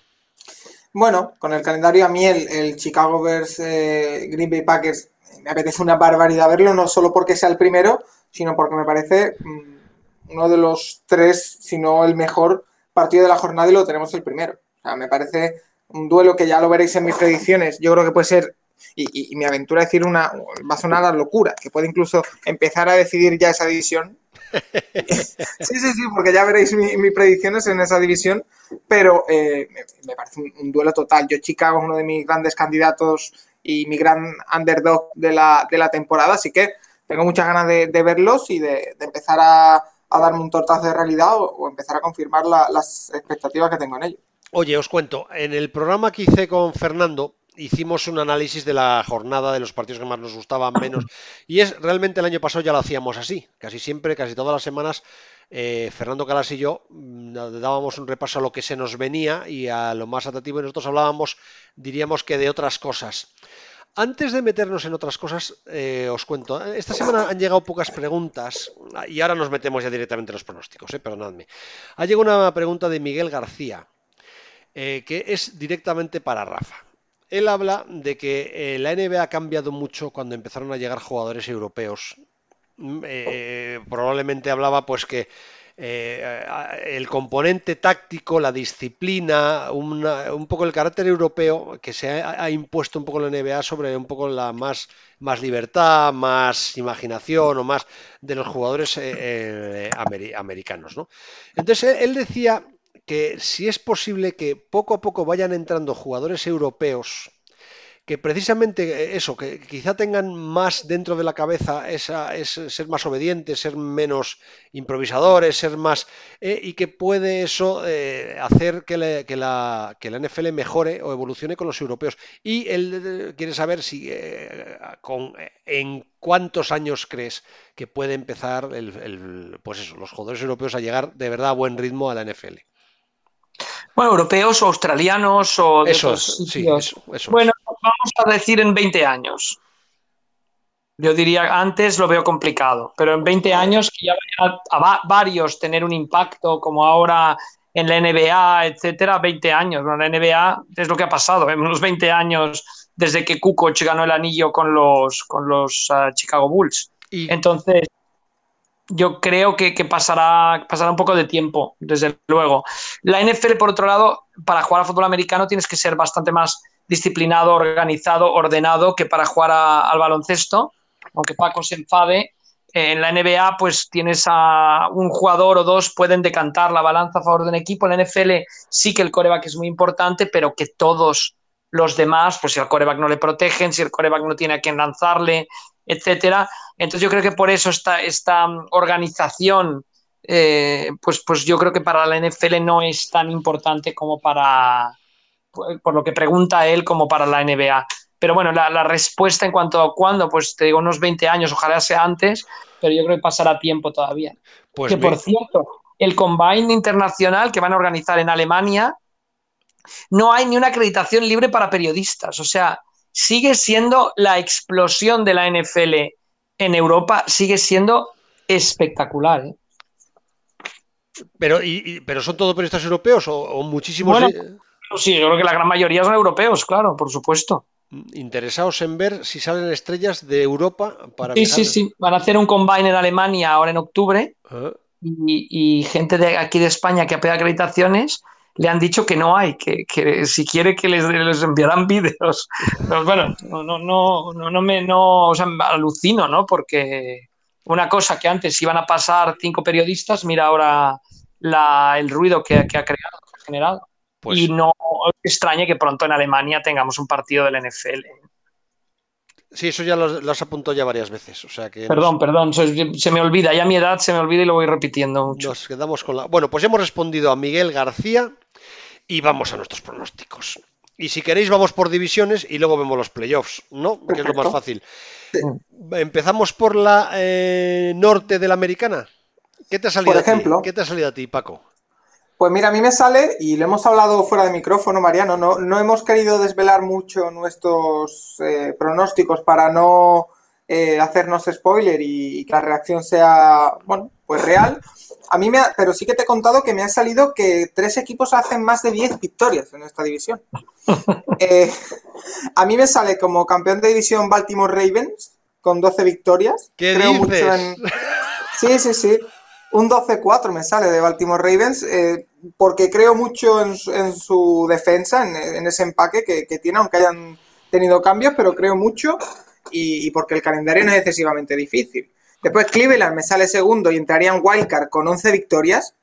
Speaker 4: Bueno, con el calendario a mí el, Chicago Bears eh, Green Bay Packers me apetece una barbaridad verlo, no solo porque sea el primero, sino porque me parece mm, uno de los tres, si no el mejor partido de la jornada y lo tenemos el primero. O sea, me parece un duelo que ya lo veréis en mis predicciones. Yo creo que puede ser, y, y- y me aventuro a decir una, va a sonar a locura, que puede incluso empezar a decidir ya esa división. Sí, sí, sí, porque ya veréis mi- mis predicciones en esa división, pero eh, me, parece un, duelo total. Yo Chicago es uno de mis grandes candidatos y mi gran underdog de la, de la temporada, así que tengo muchas ganas de, verlos y de, empezar a, darme un tortazo de realidad o, empezar a confirmar la- las expectativas que tengo en ellos.
Speaker 2: Oye, os cuento, en el programa que hice con Fernando, hicimos un análisis de la jornada, de los partidos que más nos gustaban, menos. Y es realmente el año pasado ya lo hacíamos así. Casi siempre, casi todas las semanas, eh, Fernando Calas y yo mm, dábamos un repaso a lo que se nos venía y a lo más atractivo. Y nosotros hablábamos, diríamos que de otras cosas. Antes de meternos en otras cosas, eh, os cuento. Esta semana han llegado pocas preguntas y ahora nos metemos ya directamente en los pronósticos, eh, perdonadme. Ha llegado una pregunta de Miguel García, eh, que es directamente para Rafa. Él habla de que eh, la NBA ha cambiado mucho cuando empezaron a llegar jugadores europeos. Mm, eh, probablemente hablaba pues que eh, el componente táctico, la disciplina, una- un poco el carácter europeo que se ha, ha impuesto un poco en la NBA sobre un poco la más, más libertad, más imaginación o más de los jugadores eh, eh, ameri- americanos, ¿no? Entonces él, él decía que si es posible que poco a poco vayan entrando jugadores europeos que precisamente eh, eso, que quizá tengan más dentro de la cabeza esa, es ser más obedientes, ser menos improvisadores, ser más eh, y que puede eso eh, hacer que, la, que la NFL mejore o evolucione con los europeos. Y él quiere saber si con, en cuántos años crees que puede empezar el- pues eso, los jugadores europeos a llegar de verdad a buen ritmo a la NFL.
Speaker 3: Bueno, europeos o australianos o de
Speaker 2: Eso
Speaker 3: otros
Speaker 2: es, sí, eso, eso es.
Speaker 3: Bueno, vamos a decir en 20 años. Yo diría antes lo veo complicado, pero en 20 años que ya a, a va- varios tener un impacto como ahora en la NBA, etcétera, 20 años. Bueno, la NBA es lo que ha pasado en unos 20 años desde que Kukoc ganó el anillo con los, con los ah, Chicago Bulls.
Speaker 2: Y
Speaker 3: Entonces, yo creo que, pasará, pasará un poco de tiempo, desde luego. La NFL, por otro lado, para jugar a fútbol americano tienes que ser bastante más disciplinado, organizado, ordenado que para jugar al baloncesto, aunque Paco se enfade. eh, En la NBA, pues tienes a un jugador o dos pueden decantar la balanza a favor de un equipo. En la NFL sí que el coreback es muy importante, pero que todos los demás, pues si al coreback no le protegen, si el coreback no tiene a quien lanzarle, etcétera. Entonces yo creo que por eso esta, esta mm, organización, eh, pues, pues yo creo que para la NFL no es tan importante como para, por por lo que pregunta él, como para la NBA. Pero bueno, la, la respuesta en cuanto a cuándo, pues te digo unos 20 años, ojalá sea antes, pero yo creo que pasará tiempo todavía.
Speaker 2: pues
Speaker 3: que por cierto, el Combine Internacional que van a organizar en Alemania, no hay ni una acreditación libre para periodistas. O sea, sigue siendo la explosión de la NFL en Europa, sigue siendo espectacular. ¿eh?
Speaker 2: pero, y- y- pero son todos periodistas europeos o, o muchísimos
Speaker 3: Bueno, Sí, yo creo que la gran mayoría son europeos, claro, por supuesto.
Speaker 2: interesados en ver si salen estrellas de Europa para
Speaker 3: Sí,
Speaker 2: viajar.
Speaker 3: sí, sí. Van a hacer un Combine en Alemania ahora en octubre
Speaker 2: Ah,
Speaker 3: y, y gente de aquí de España que ha pedido acreditaciones le han dicho que no hay, que, que si quiere que les, les enviarán vídeos. Pero bueno, no, no, no, no, no me no, o sea, alucino, ¿no? Porque una cosa que antes iban a pasar cinco periodistas, mira ahora la, el ruido que, que ha creado, que ha generado.
Speaker 2: pues
Speaker 3: y no extrañe que pronto en Alemania tengamos un partido del NFL.
Speaker 2: sí, eso ya lo, lo has apuntado ya varias veces. O sea que
Speaker 3: Perdón, perdón, se, se me olvida, ya mi edad se me olvida y lo voy repitiendo mucho.
Speaker 2: nos quedamos con la. Bueno, pues hemos respondido a Miguel García y vamos a nuestros pronósticos. Y si queréis, vamos por divisiones y luego vemos los playoffs, ¿no? Que es lo más fácil. Empezamos por la eh, norte de la americana. ¿Qué te ha salido
Speaker 4: Por
Speaker 2: a ti?
Speaker 4: ejemplo.
Speaker 2: ¿Qué te ha salido a ti, Paco?
Speaker 4: Pues mira, a mí me sale, y lo hemos hablado fuera de micrófono, Mariano, no, no hemos querido desvelar mucho nuestros eh, pronósticos para no eh, hacernos spoiler y, y que la reacción sea, bueno, pues real. A mí me ha- pero sí que te he contado que me ha salido que tres equipos hacen más de 10 victorias en esta división. Eh, a mí me sale como campeón de división Baltimore Ravens con 12 victorias.
Speaker 2: ¿Qué
Speaker 4: Creo
Speaker 2: dices?
Speaker 4: mucho en, Sí, sí, sí. Un 12-4 me sale de Baltimore Ravens eh, porque creo mucho en su, en su defensa, en, en ese empaque que, que tiene, aunque hayan tenido cambios, pero creo mucho y, porque el calendario no es excesivamente difícil. Después Cleveland me sale segundo y entraría en Wildcard con 11 victorias.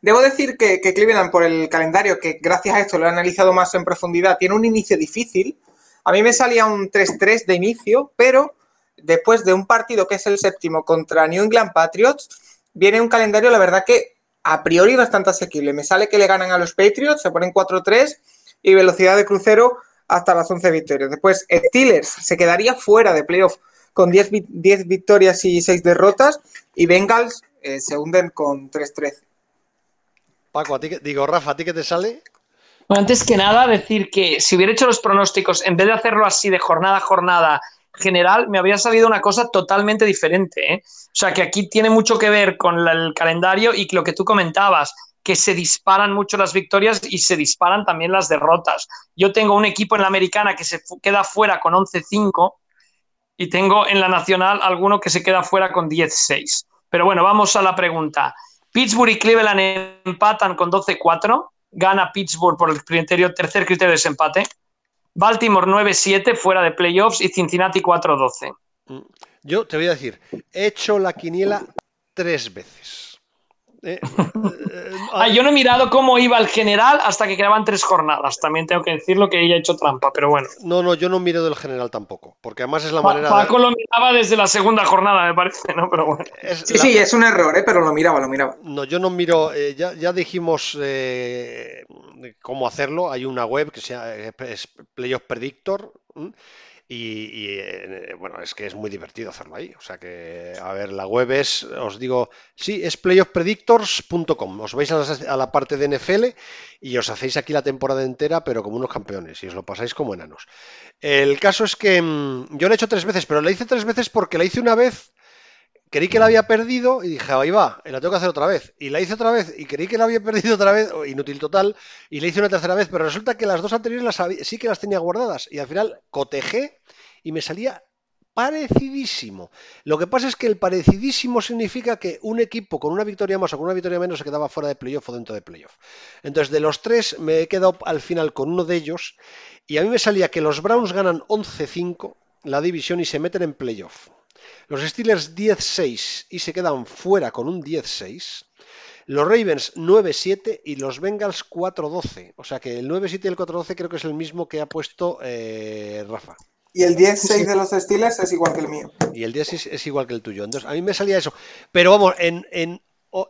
Speaker 4: Debo decir que, que Cleveland, por el calendario, que gracias a esto lo he analizado más en profundidad, tiene un inicio difícil. A mí me salía un 3-3 de inicio, pero después de un partido que es el séptimo contra New England Patriots, viene un calendario, la verdad que a priori bastante asequible. Me sale que le ganan a los Patriots, se ponen 4-3 y velocidad de crucero hasta las 11 victorias. Después, Steelers se quedaría fuera de playoff con 10, victorias y 6 derrotas y Bengals eh, se hunden con 3-13.
Speaker 2: Paco, a ti digo, Rafa, ¿a ti qué te sale?
Speaker 3: antes que nada, decir que si hubiera hecho los pronósticos, en vez de hacerlo así de jornada a jornada general, me habría salido una cosa totalmente diferente. ¿eh? O sea, que aquí tiene mucho que ver con el calendario y lo que tú comentabas, que se disparan mucho las victorias y se disparan también las derrotas. Yo tengo un equipo en la americana que se queda fuera con 11-5 y tengo en la nacional alguno que se queda fuera con 10-6. Pero bueno, vamos a la pregunta. Pittsburgh y Cleveland empatan con 12-4 gana Pittsburgh por el criterio, tercer criterio de desempate. Baltimore 9-7 fuera de playoffs y Cincinnati 4-12.
Speaker 2: Mm. Yo te voy a decir, he hecho la quiniela tres veces.
Speaker 3: Eh, eh, ah, yo no he mirado cómo iba el general hasta que quedaban tres jornadas. También tengo que decirlo que ella ha hecho trampa, pero bueno.
Speaker 2: No, no, yo no miro del general tampoco, porque además es la manera.
Speaker 3: Paco lo miraba desde la segunda jornada, me parece, ¿no? Pero bueno.
Speaker 4: sí, sí, es un error, ¿eh? pero lo miraba, lo miraba.
Speaker 2: No, yo no miro. Eh, ya, ya, dijimos cómo hacerlo. Hay una web que se llama es Playoff Predictor. Y, eh, bueno, es que es muy divertido hacerlo ahí. O sea que, a ver, la web es, os digo, sí, es playoffpredictors.com. Os vais a la, parte de NFL y os hacéis aquí la temporada entera, pero como unos campeones, y os lo pasáis como enanos. El caso es que mm, yo lo he hecho tres veces, pero la hice tres veces porque la hice una vez creí que la había perdido y dije, ahí va, la tengo que hacer otra vez. Y la hice otra vez y creí que la había perdido otra vez, inútil total, y la hice una tercera vez, pero resulta que las dos anteriores las sí que las tenía guardadas y al final cotejé y me salía parecidísimo. Lo que pasa es que el parecidísimo significa que un equipo con una victoria más o con una victoria menos se quedaba fuera de playoff o dentro de playoff. Entonces, de los tres me he quedado al final con uno de ellos y a mí me salía que los Browns ganan 11-5 la división y se meten en playoff. Los Steelers 10-6 y se quedan fuera con un 10-6. Los Ravens 9-7 y los Bengals 4-12. O sea que el 9-7 y el 4-12 creo que es el mismo que ha puesto eh, Rafa.
Speaker 4: Y el 10-6 de los Steelers es igual que el mío.
Speaker 2: Y el 10 es igual que el tuyo. Entonces, a mí me salía eso. Pero vamos, en, en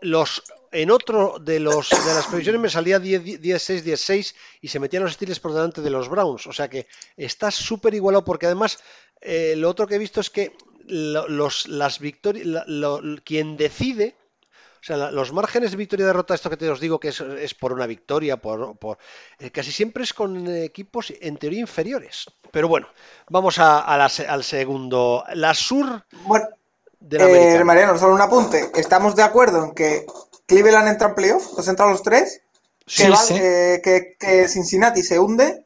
Speaker 2: los en otro de los de las previsiones me salía 10-6, 10-6 y se metían los Steelers por delante de los Browns. O sea que está súper igualado porque además eh, lo otro que he visto es que los, las victorias, quien decide, o sea, los márgenes de victoria y derrota, esto que te os digo que es, por una victoria, por, eh, casi siempre es con equipos en teoría inferiores. Pero bueno, vamos a, al segundo. La Sur
Speaker 4: bueno, de la eh, Mariano, solo un apunte. Estamos de acuerdo en que Cleveland entra en playoff, los entra los tres. Eh, que, que Cincinnati se hunde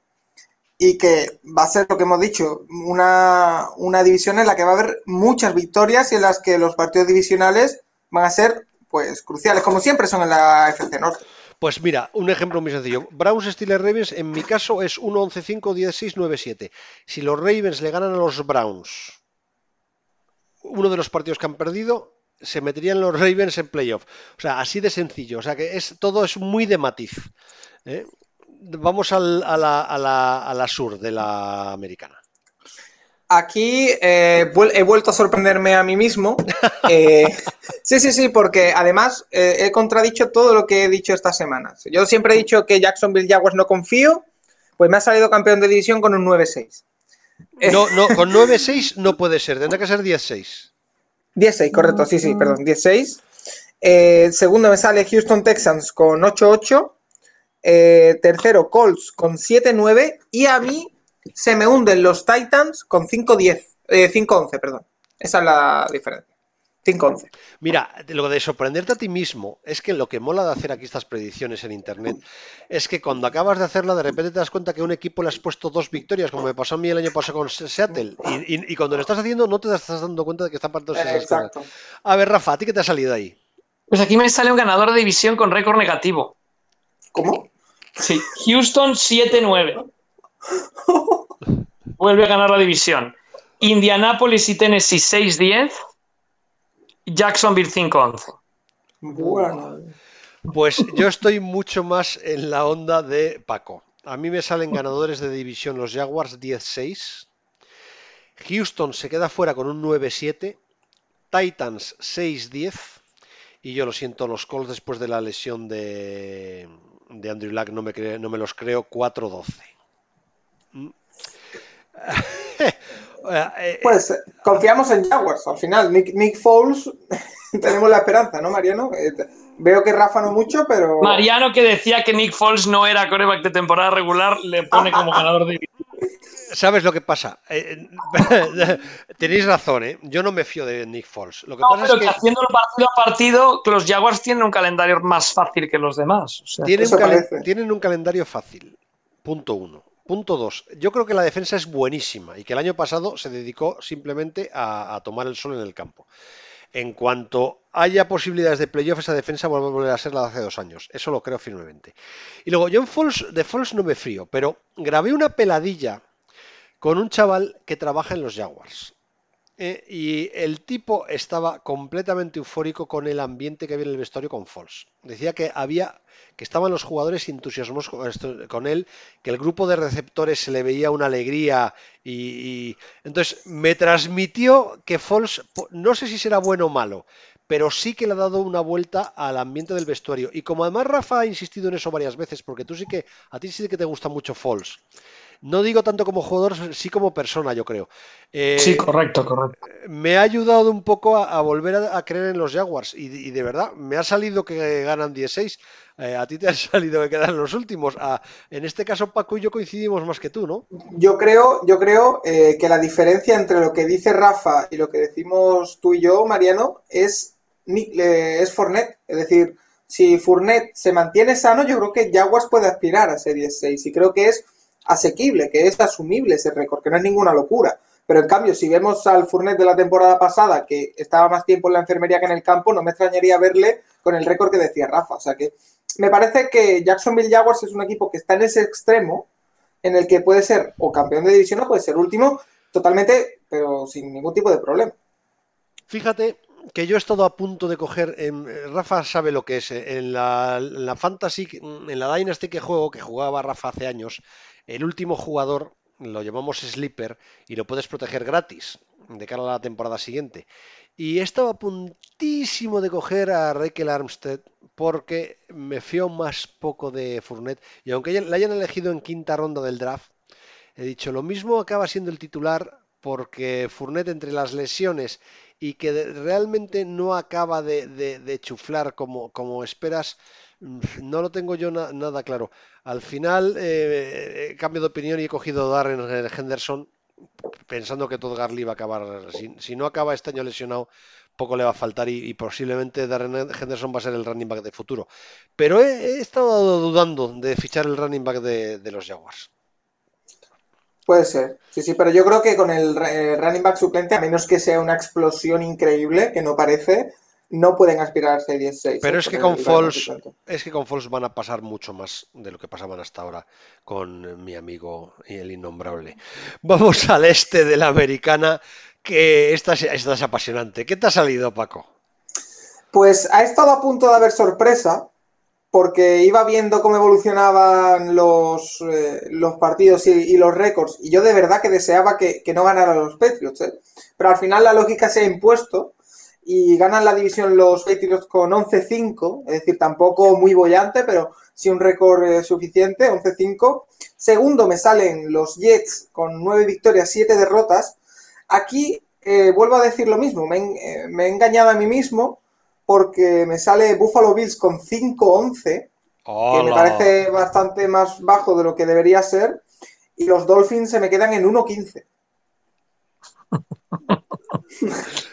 Speaker 4: y que va a ser lo que hemos dicho, una, división en la que va a haber muchas victorias y en las que los partidos divisionales van a ser pues cruciales, como siempre son en la FC Norte.
Speaker 2: Pues mira, un ejemplo muy sencillo. Browns Steelers Ravens, en mi caso, es 1-11-5, 16 9-7. Si los Ravens le ganan a los Browns uno de los partidos que han perdido, se meterían los Ravens en playoff. O sea, así de sencillo. O sea que es, todo es muy de matiz. ¿eh? Vamos a, la, sur de la americana.
Speaker 4: Aquí eh, he vuelto a sorprenderme a mí mismo. Eh, sí, sí, sí, porque además eh, he contradicho todo lo que he dicho estas semanas. Yo siempre he dicho que Jacksonville Jaguars no confío, pues me ha salido campeón de división con un 9-6.
Speaker 2: No, no, con 9-6 no puede ser, tendrá que ser 10-6.
Speaker 4: 10-6, correcto, sí, sí, perdón, 10-6. segundo me sale Houston Texans con 8-8. Eh, tercero, Colts con 7-9. Y a mí se me hunden los Titans con 5-10. 5-11, eh, perdón. Esa es la diferencia. 5-11.
Speaker 2: Mira, lo de sorprenderte a ti mismo es que lo que mola de hacer aquí estas predicciones en internet es que cuando acabas de hacerla, de repente te das cuenta que a un equipo le has puesto dos victorias, como me pasó a mí el año pasado con Seattle. Y, cuando lo estás haciendo, no te estás dando cuenta de que están partiendo
Speaker 4: Exacto.
Speaker 2: A ver, Rafa, ¿a ti qué te ha salido ahí?
Speaker 3: Pues aquí me sale un ganador de división con récord negativo.
Speaker 4: ¿Cómo?
Speaker 3: Sí, Houston 7-9. Vuelve a ganar la división. Indianapolis y Tennessee 6-10. Jacksonville 5-11.
Speaker 4: Bueno.
Speaker 2: Pues yo estoy mucho más en la onda de Paco. A mí me salen ganadores de división los Jaguars 10-6. Houston se queda fuera con un 9-7. Titans 6-10 Y yo lo siento, los Colts después de la lesión de, de Andrew Luck no me, cre- no me los creo 4-12. Mm.
Speaker 4: Pues confiamos en Jaguars. Al final, Nick, Nick Foles, tenemos la esperanza, ¿no, Mariano? Eh, veo que Rafa no mucho, pero.
Speaker 3: Mariano, que decía que Nick Foles no era coreback de temporada regular, le pone como ganador de
Speaker 2: ¿Sabes lo que pasa? Eh, tenéis razón, ¿eh? Yo no me fío de Nick Foles. Lo que
Speaker 3: No,
Speaker 2: pasa
Speaker 3: pero
Speaker 2: es
Speaker 3: que
Speaker 2: que
Speaker 3: haciéndolo partido a partido, que los Jaguars tienen un calendario más fácil que los demás. O sea,
Speaker 2: tienen un, tienen calendario fácil. Punto uno. Punto dos. Yo creo que la defensa es buenísima y que el año pasado se dedicó simplemente a, a tomar el sol en el campo. En cuanto haya posibilidades de playoff, esa defensa vuelve a volver a ser la de hace dos años. Eso lo creo firmemente. Y luego, yo en Foles, de Foles no me frío, pero grabé una peladilla con un chaval que trabaja en los Jaguars. Eh, y el tipo estaba completamente eufórico con el ambiente que había en el vestuario con Foles. Decía que había que estaban los jugadores entusiasmados con, con él, que el grupo de receptores se le veía una alegría y, y- entonces me transmitió que Foles po- no sé si será bueno o malo, pero sí que le ha dado una vuelta al ambiente del vestuario. Y como además Rafa ha insistido en eso varias veces, porque tú sí que a ti sí que te gusta mucho Foles. No digo tanto como jugador, sí como persona, yo creo. Eh,
Speaker 3: sí, correcto, correcto.
Speaker 2: me ha ayudado un poco a, a volver a, a creer en los Jaguars y, y de verdad me ha salido que ganan 16. Eh, a ti te ha salido que quedan los últimos. A- en este caso Paco y yo coincidimos más que tú, ¿no?
Speaker 4: Yo creo, yo creo eh, que la diferencia entre lo que dice Rafa y lo que decimos tú y yo, Mariano, es, eh, es Fournette. Es decir, si Fournette se mantiene sano, yo creo que Jaguars puede aspirar a Series 6 y creo que es asequible, que es asumible ese récord, que no es ninguna locura. Pero en cambio, si vemos al Fournette de la temporada pasada, que estaba más tiempo en la enfermería que en el campo, no me extrañaría verle con el récord que decía Rafa. O sea que me parece que Jacksonville Jaguars es un equipo que está en ese extremo en el que puede ser o campeón de división o puede ser último totalmente, pero sin ningún tipo de problema.
Speaker 2: Fíjate que yo he estado a punto de coger, en- Rafa sabe lo que es, eh, en la, en la Fantasy, en la Dynasty que juego, que jugaba Rafa hace años, el último jugador lo llamamos Sleeper y lo puedes proteger gratis de cara a la temporada siguiente. Y estaba a puntísimo de coger a Raquel Armstead porque me fío más poco de Fournette y aunque le hayan elegido en quinta ronda del draft, he dicho lo mismo acaba siendo el titular porque Fournette entre las lesiones y que realmente no acaba de, de- chuflar como, esperas, mm, no lo tengo yo na- nada claro. Al final eh, he cambiado de opinión y he cogido a Darren Henderson pensando que Todd Garley va a acabar. Si, no acaba este año lesionado, poco le va a faltar y, posiblemente Darren Henderson va a ser el running back de futuro. Pero he, estado dudando de fichar el running back de, de los Jaguars.
Speaker 4: Puede ser, sí, sí, pero yo creo que con el eh, running back suplente, a menos que sea una explosión increíble, que no parece, no pueden aspirar a Series 6.
Speaker 2: Pero
Speaker 4: eh,
Speaker 2: es que con
Speaker 4: suplente.
Speaker 2: es que con Foles van a pasar mucho más de lo que pasaban hasta ahora con mi amigo y el innombrable. Vamos al este de la americana, que esta, es- esta es apasionante. ¿Qué te ha salido, Paco?
Speaker 4: Pues ha estado a punto de haber sorpresa, porque iba viendo cómo evolucionaban los, eh, los partidos y, y los récords, y yo de verdad que deseaba que, que no ganaran los Patriots, ¿eh? pero al final la lógica se ha impuesto y ganan la división los Patriots con 11-5, es decir, tampoco muy bollante, pero sí un récord eh, suficiente, 11-5. Segundo me salen los Jets con 9 victorias, 7 derrotas. Aquí eh, vuelvo a decir lo mismo, me, he- eh, me he engañado a mí mismo porque me sale Buffalo Bills con 5-11, que me parece bastante más bajo de lo que debería ser, y los Dolphins se me quedan en 1-15.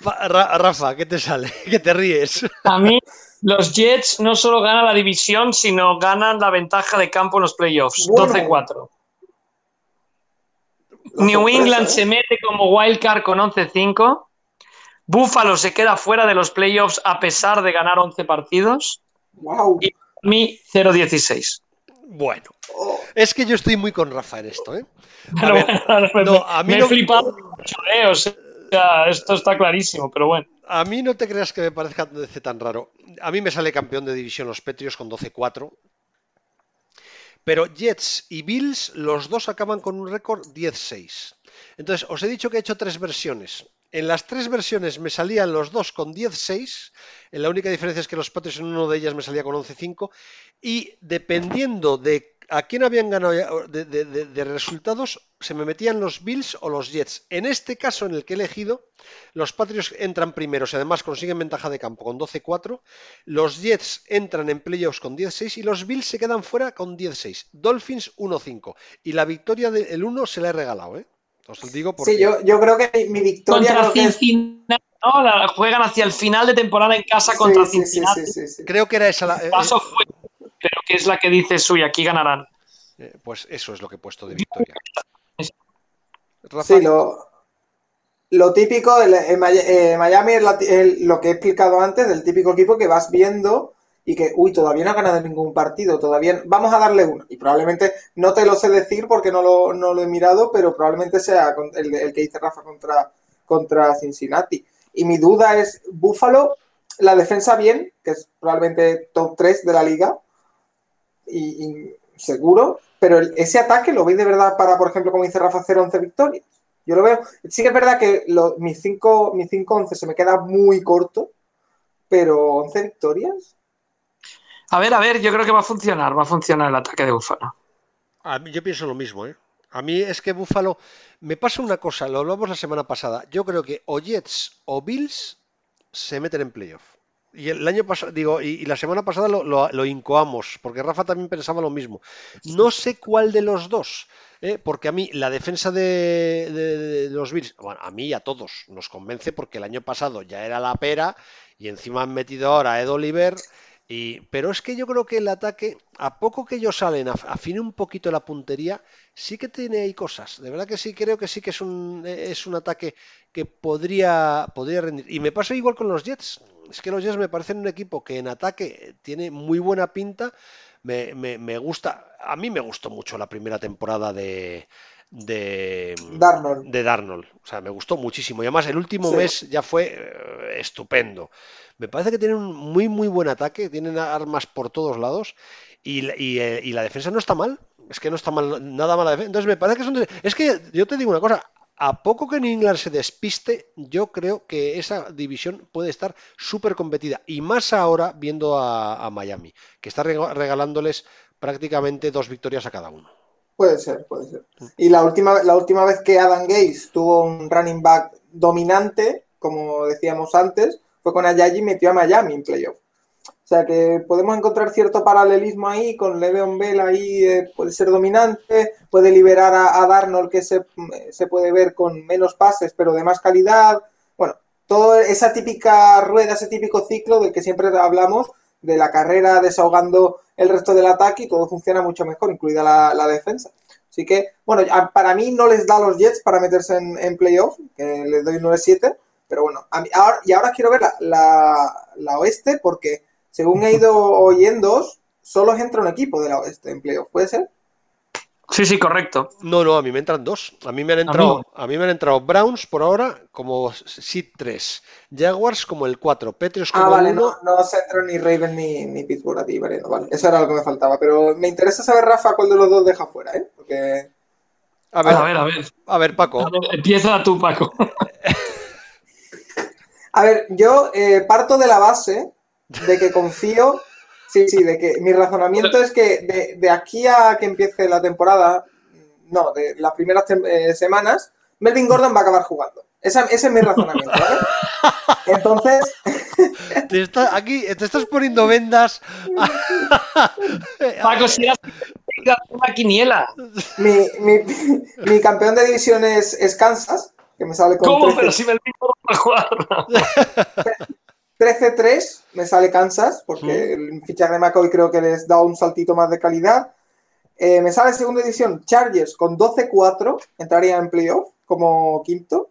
Speaker 2: Rafa, ¿qué te sale? ¿Qué te ríes?
Speaker 3: A mí, los Jets no solo ganan la división, sino ganan la ventaja de campo en los playoffs.
Speaker 4: Bueno.
Speaker 3: 12-4.
Speaker 4: La
Speaker 3: New
Speaker 4: sorpresa,
Speaker 3: England
Speaker 4: ¿eh?
Speaker 3: se mete como wildcard con 11-5. Buffalo se queda fuera de los playoffs a pesar de ganar 11 partidos.
Speaker 4: Wow.
Speaker 3: Y a mí 0-16.
Speaker 2: Bueno,
Speaker 4: Oh,
Speaker 2: es que yo estoy muy con Rafa en esto, ¿eh? A
Speaker 3: Pero
Speaker 2: ver, no, a mí
Speaker 3: me
Speaker 2: no-
Speaker 3: he flipado mucho, ¿eh? O sea, esto está clarísimo, pero bueno.
Speaker 2: A mí no te creas que me parezca tan raro. A mí me sale campeón de división los Patriots con 12-4. Pero Jets y Bills, los dos acaban con un récord 10-6. Entonces, os he dicho que he hecho tres versiones. En las tres versiones me salían los dos con 10-6. La única diferencia es que los Patriots en uno de ellas me salía con 11-5. Y dependiendo de a quién habían ganado de, de, de, resultados, se me metían los Bills o los Jets. En este caso, en el que he elegido, los Patriots entran primeros y además consiguen ventaja de campo con 12-4. Los Jets entran en playoffs con 10-6 y los Bills se quedan fuera con 10-6. Dolphins 1-5. Y la victoria del 1 se la he regalado, ¿eh? Os digo porque...
Speaker 4: Sí, yo, yo creo que mi victoria.
Speaker 3: Contra
Speaker 4: es-
Speaker 3: Cincinnati, ¿no? La juegan hacia el final de temporada en casa contra
Speaker 4: Sí, sí, sí,
Speaker 3: Cincinnati.
Speaker 4: sí, sí, sí.
Speaker 2: Creo que era esa la... eh,
Speaker 3: Paso fue, pero que es la que dice Suy, aquí ganarán.
Speaker 2: eh, pues eso es lo que he puesto de victoria. Rafa,
Speaker 4: Sí, lo, lo típico, el, eh, Miami es la ti- el- lo que he explicado antes, del típico equipo que vas viendo y que, uy, todavía no ha ganado ningún partido, todavía vamos a darle uno. Y probablemente no te lo sé decir porque no lo, no lo he mirado, pero probablemente sea el, el que dice Rafa contra, contra Cincinnati. Y mi duda es, Buffalo, la defensa bien, que es probablemente top 3 de la liga, y, y seguro, pero el- ese ataque lo veis de verdad para, por ejemplo, como dice Rafa, hacer 11 victorias. Yo lo veo. Sí que es verdad que lo- mis 5 mis 5-11 se me queda muy corto, pero 11 victorias.
Speaker 3: A ver, a ver, yo creo que va a funcionar, va a funcionar el ataque de Búfalo.
Speaker 2: a mí- yo pienso lo mismo, ¿eh? A mí es que Buffalo... Me pasa una cosa, lo hablamos la semana pasada. Yo creo que o Jets o Bills se meten en playoff. Y el año pasado, digo, y, y la semana pasada lo, lo- lo incoamos, porque Rafa también pensaba lo mismo. No sé cuál de los dos, ¿eh? porque a mí la defensa de, de- de los Bills, bueno, a mí y a todos nos convence porque el año pasado ya era la pera y encima han metido ahora a Ed Oliver. Pero es que yo creo que el ataque, a poco que ellos salen, af- afine un poquito la puntería, sí que tiene ahí cosas. De verdad que sí, creo que sí que es un, es un ataque que podría, podría rendir. Y me pasa igual con los Jets. Es que los Jets me parecen un equipo que en ataque tiene muy buena pinta. Me, me- me gusta, a mí me gustó mucho la primera temporada de, de,
Speaker 4: Darnold.
Speaker 2: de Darnold. O sea, me gustó muchísimo. Y además el último
Speaker 4: Sí.
Speaker 2: mes ya fue eh, estupendo. Me parece que tienen un muy, muy buen ataque. Tienen armas por todos lados. Y, la- y, eh, y la defensa no está mal. Es que no está mal, nada mal la defensa. Entonces me parece que son... Es que yo te digo una cosa. A poco que New England se despiste, yo creo que esa división puede estar súper competida. Y más ahora viendo a, a Miami, que está rega- regalándoles prácticamente dos victorias a cada uno.
Speaker 4: Puede ser, puede ser. Y la última, la última vez que Adam Gates tuvo un running back dominante, como decíamos antes, fue con Ayayi y metió a Miami en playoff. O sea que podemos encontrar cierto paralelismo ahí con Le'Veon Bell ahí, eh, puede ser dominante, puede liberar a, a Darnold que se, se puede ver con menos pases pero de más calidad. Bueno, toda esa típica rueda, ese típico ciclo del que siempre hablamos, de la carrera desahogando el resto del ataque y todo funciona mucho mejor, incluida la, defensa. Así que, bueno, para mí no les da los Jets para meterse en, en playoff, que les doy 9-7, pero bueno, a mí- ahora, y ahora quiero ver la, la, la oeste porque, según he ido oyendo, solo entra un equipo de la oeste en playoff, ¿puede ser?
Speaker 3: Sí, sí, correcto.
Speaker 2: No, no, a mí me entran dos. A mí me han entrado, a mí me han entrado Browns por ahora como seed 3, Jaguars como el 4, Patriots como
Speaker 4: Ah, vale,
Speaker 2: el
Speaker 4: no,
Speaker 2: 1.
Speaker 4: no se entra ni Raven ni, ni Pittsburgh a ti, vale, no, vale. Eso era lo que me faltaba, pero me interesa saber, Rafa, cuál de los dos deja fuera, ¿eh? Porque...
Speaker 2: A ver,
Speaker 3: A ver, a ver.
Speaker 2: a ver, Paco.
Speaker 3: A ver, empieza tú, Paco.
Speaker 4: A ver, yo eh, parto de la base de que confío, sí, sí, de que mi razonamiento es que de, de aquí a que empiece la temporada, no, de las primeras tem- eh, semanas, Melvin Gordon va a acabar jugando. Esa- ese es mi razonamiento, ¿vale? Entonces,
Speaker 2: Te está- aquí te estás poniendo vendas.
Speaker 3: Paco, si eras una quiniela.
Speaker 4: mi, mi- mi campeón de división es, es Kansas, que me sale con
Speaker 3: ¿Cómo?
Speaker 4: 13
Speaker 3: Pero si me olvido de jugar.
Speaker 4: 13-3 me sale Kansas, porque el fichaje de McCoy creo que les da un saltito más de calidad. Eh, me sale segunda división Chargers con 12-4, entraría en playoff como quinto.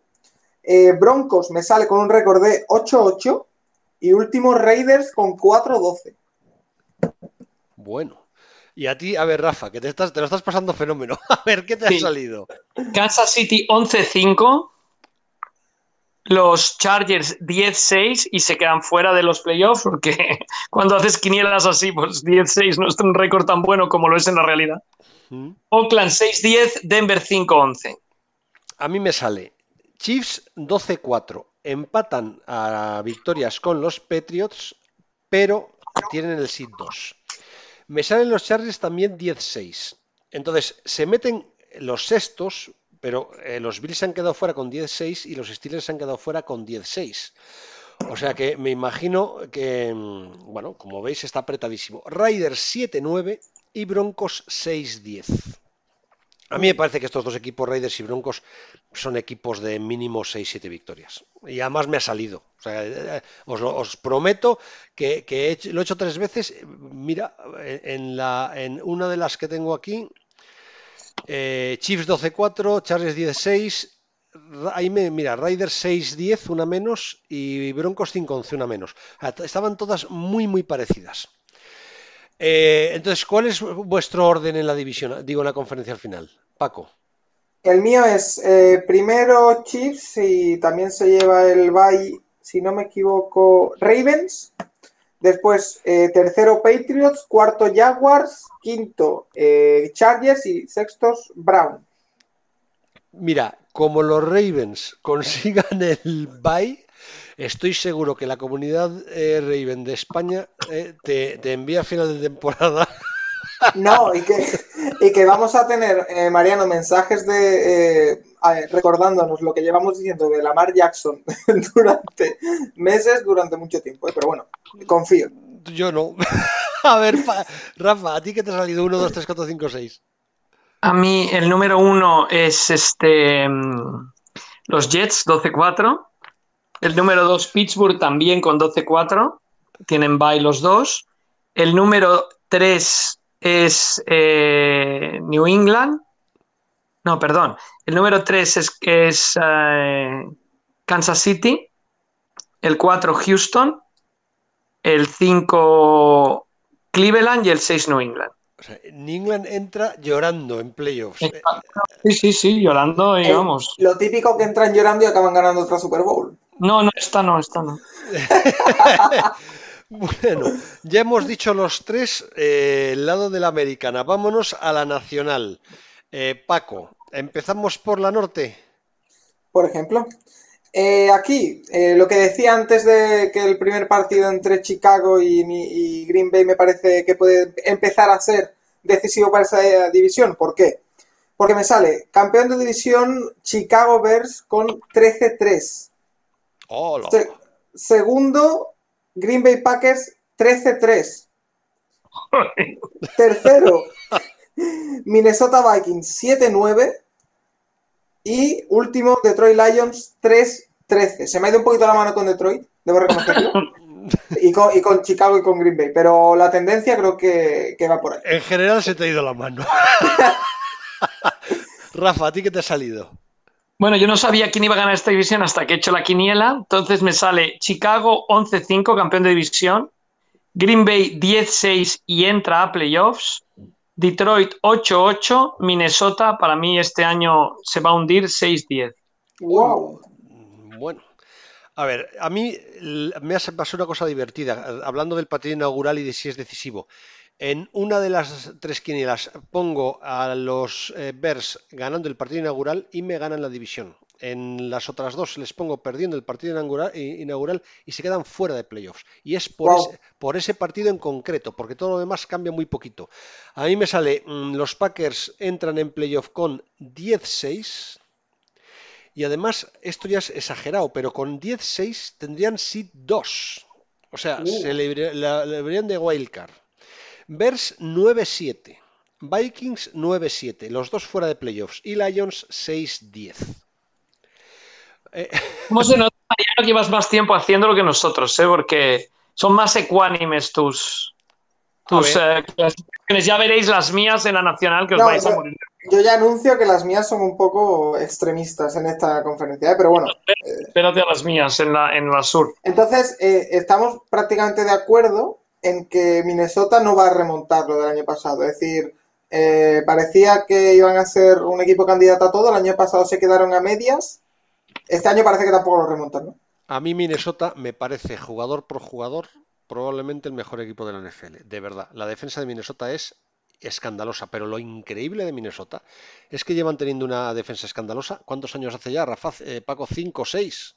Speaker 4: Eh, Broncos me sale con un récord de 8-8 y último Raiders con 4-12.
Speaker 2: Bueno. Y a ti, a ver, Rafa, que te, estás, te lo estás pasando fenómeno. A ver, ¿qué te
Speaker 3: Sí.
Speaker 2: ha salido?
Speaker 3: Kansas City 11-5. Los Chargers 10-6 y se quedan fuera de los playoffs porque cuando haces quinielas así, pues 10-6 no es un récord tan bueno como lo es en la realidad.
Speaker 2: ¿Mm?
Speaker 3: Oakland 6-10, Denver 5-11.
Speaker 2: A mí me sale Chiefs 12-4. Empatan a victorias con los Patriots, pero tienen el seed 2. Me salen los Chargers también 10-6. Entonces, se meten los sextos, pero eh, los Bills se han quedado fuera con 10-6 y los Steelers se han quedado fuera con 10-6. O sea que me imagino que, mm, bueno, como veis está apretadísimo. Raiders 7-9 y Broncos 6-10. A mí me parece que estos dos equipos, Raiders y Broncos, son equipos de mínimo 6-7 victorias. Y además me ha salido. Eh, os, prometo que, lo he hecho tres veces. Mira, en una de las que tengo aquí, eh, Chiefs 12-4, Chargers 10-6. Ra- Ahí me, mira, Raiders 6-10, una menos, y Broncos 5-11, una menos. Estaban todas muy, muy parecidas. Eh, entonces, ¿cuál es vuestro orden en la división? Digo, en la conferencia al final. Paco.
Speaker 4: El mío es eh, primero Chiefs y también se lleva el bye, si no me equivoco, Ravens. Después eh, tercero Patriots, cuarto Jaguars, quinto eh, Chargers y sextos Brown.
Speaker 2: Mira, como los Ravens consigan el bye, estoy seguro que la comunidad eh, Raven de España te, te envía a final de temporada.
Speaker 4: No, y que, y que vamos a tener, eh, Mariano, mensajes de eh, a- recordándonos lo que llevamos diciendo de Lamar Jackson durante meses, durante mucho tiempo. eh, Pero bueno, confío.
Speaker 2: Yo no. A ver, Pa- Rafa, ¿a ti qué te ha salido? 1, 2, 3, 4, 5, 6.
Speaker 3: A mí el número uno es este mm, los Jets 12-4. El número dos Pittsburgh también con 12-4. Tienen bye los dos. El número tres es eh, New England. No, perdón. El número tres es, es eh, Kansas City. El cuatro Houston. El cinco Cleveland y el seis New England.
Speaker 2: O sea, New England entra llorando en playoffs. Eh,
Speaker 3: Sí, sí, sí, llorando y
Speaker 4: Eh,
Speaker 3: vamos.
Speaker 4: Lo típico que entran llorando y acaban ganando otra Super Bowl.
Speaker 3: No, no, esta no, esta no.
Speaker 2: Bueno, ya hemos dicho los tres eh, el lado de la americana. Vámonos a la nacional. Eh, Paco, empezamos por la norte.
Speaker 4: por ejemplo. Eh, aquí, lo que decía antes de que el primer partido entre Chicago y, y Green Bay me parece que puede empezar a ser decisivo para esa división. ¿Por qué? Porque me sale campeón de división Chicago Bears con 13-3.
Speaker 2: Hola.
Speaker 4: Se- segundo, Green Bay Packers 13-3. Tercero, Minnesota Vikings 7-9. Y último, Detroit Lions 3-13. Se me ha ido un poquito la mano con Detroit, debo reconocerlo. Y con, y con Chicago y con Green Bay. Pero la tendencia creo que, que va por ahí.
Speaker 2: En general se te ha ido la mano. Rafa, ¿a ti qué te ha salido?
Speaker 3: Bueno, yo no sabía quién iba a ganar esta división hasta que he hecho la quiniela. Entonces me sale Chicago 11-5, campeón de división. Green Bay 10-6 y entra a playoffs. Detroit 8-8. Minnesota, para mí este año se va a hundir 6-10.
Speaker 4: ¡Wow!
Speaker 2: Bueno, a ver, a mí me ha pasado una cosa divertida, hablando del partido inaugural y de si es decisivo. En una de las tres quinielas pongo a los eh, Bears ganando el partido inaugural y me ganan la división. En las otras dos les pongo perdiendo el partido inaugural, i- inaugural y se quedan fuera de playoffs. Y es por,
Speaker 4: Wow.
Speaker 2: ese, por ese partido en concreto, porque todo lo demás cambia muy poquito. A mí me sale, mm, los Packers entran en playoff con 10-6. Y además, esto ya es exagerado, pero con 10-6 tendrían seed 2. O sea,
Speaker 4: Uh.
Speaker 2: se le, la- le verían de wildcard. Bears 9-7. Vikings 9-7. Los dos fuera de playoffs. Y Lions 6-10. Eh,
Speaker 3: ¿Cómo se nota, Mariano, que llevas más tiempo haciéndolo que nosotros? eh? Porque son más ecuánimes tus, tus eh, clasificaciones. Ya veréis las mías en la nacional que os
Speaker 4: No,
Speaker 3: vais a
Speaker 4: yo-
Speaker 3: morir.
Speaker 4: Yo ya anuncio que las mías son un poco extremistas en esta conferencia, ¿eh? pero bueno.
Speaker 3: Espérate a las mías en la, en la sur.
Speaker 4: Entonces, eh, estamos prácticamente de acuerdo en que Minnesota no va a remontar lo del año pasado. Es decir, eh, parecía que iban a ser un equipo candidato a todo. El año pasado se quedaron a medias. Este año parece que tampoco lo remontan, ¿no?
Speaker 2: a mí Minnesota me parece, jugador por jugador, probablemente el mejor equipo de la NFL. De verdad. La defensa de Minnesota es escandalosa, pero lo increíble de Minnesota es que llevan teniendo una defensa escandalosa. ¿Cuántos años hace ya, Rafa? Eh, Paco, 5 o 6.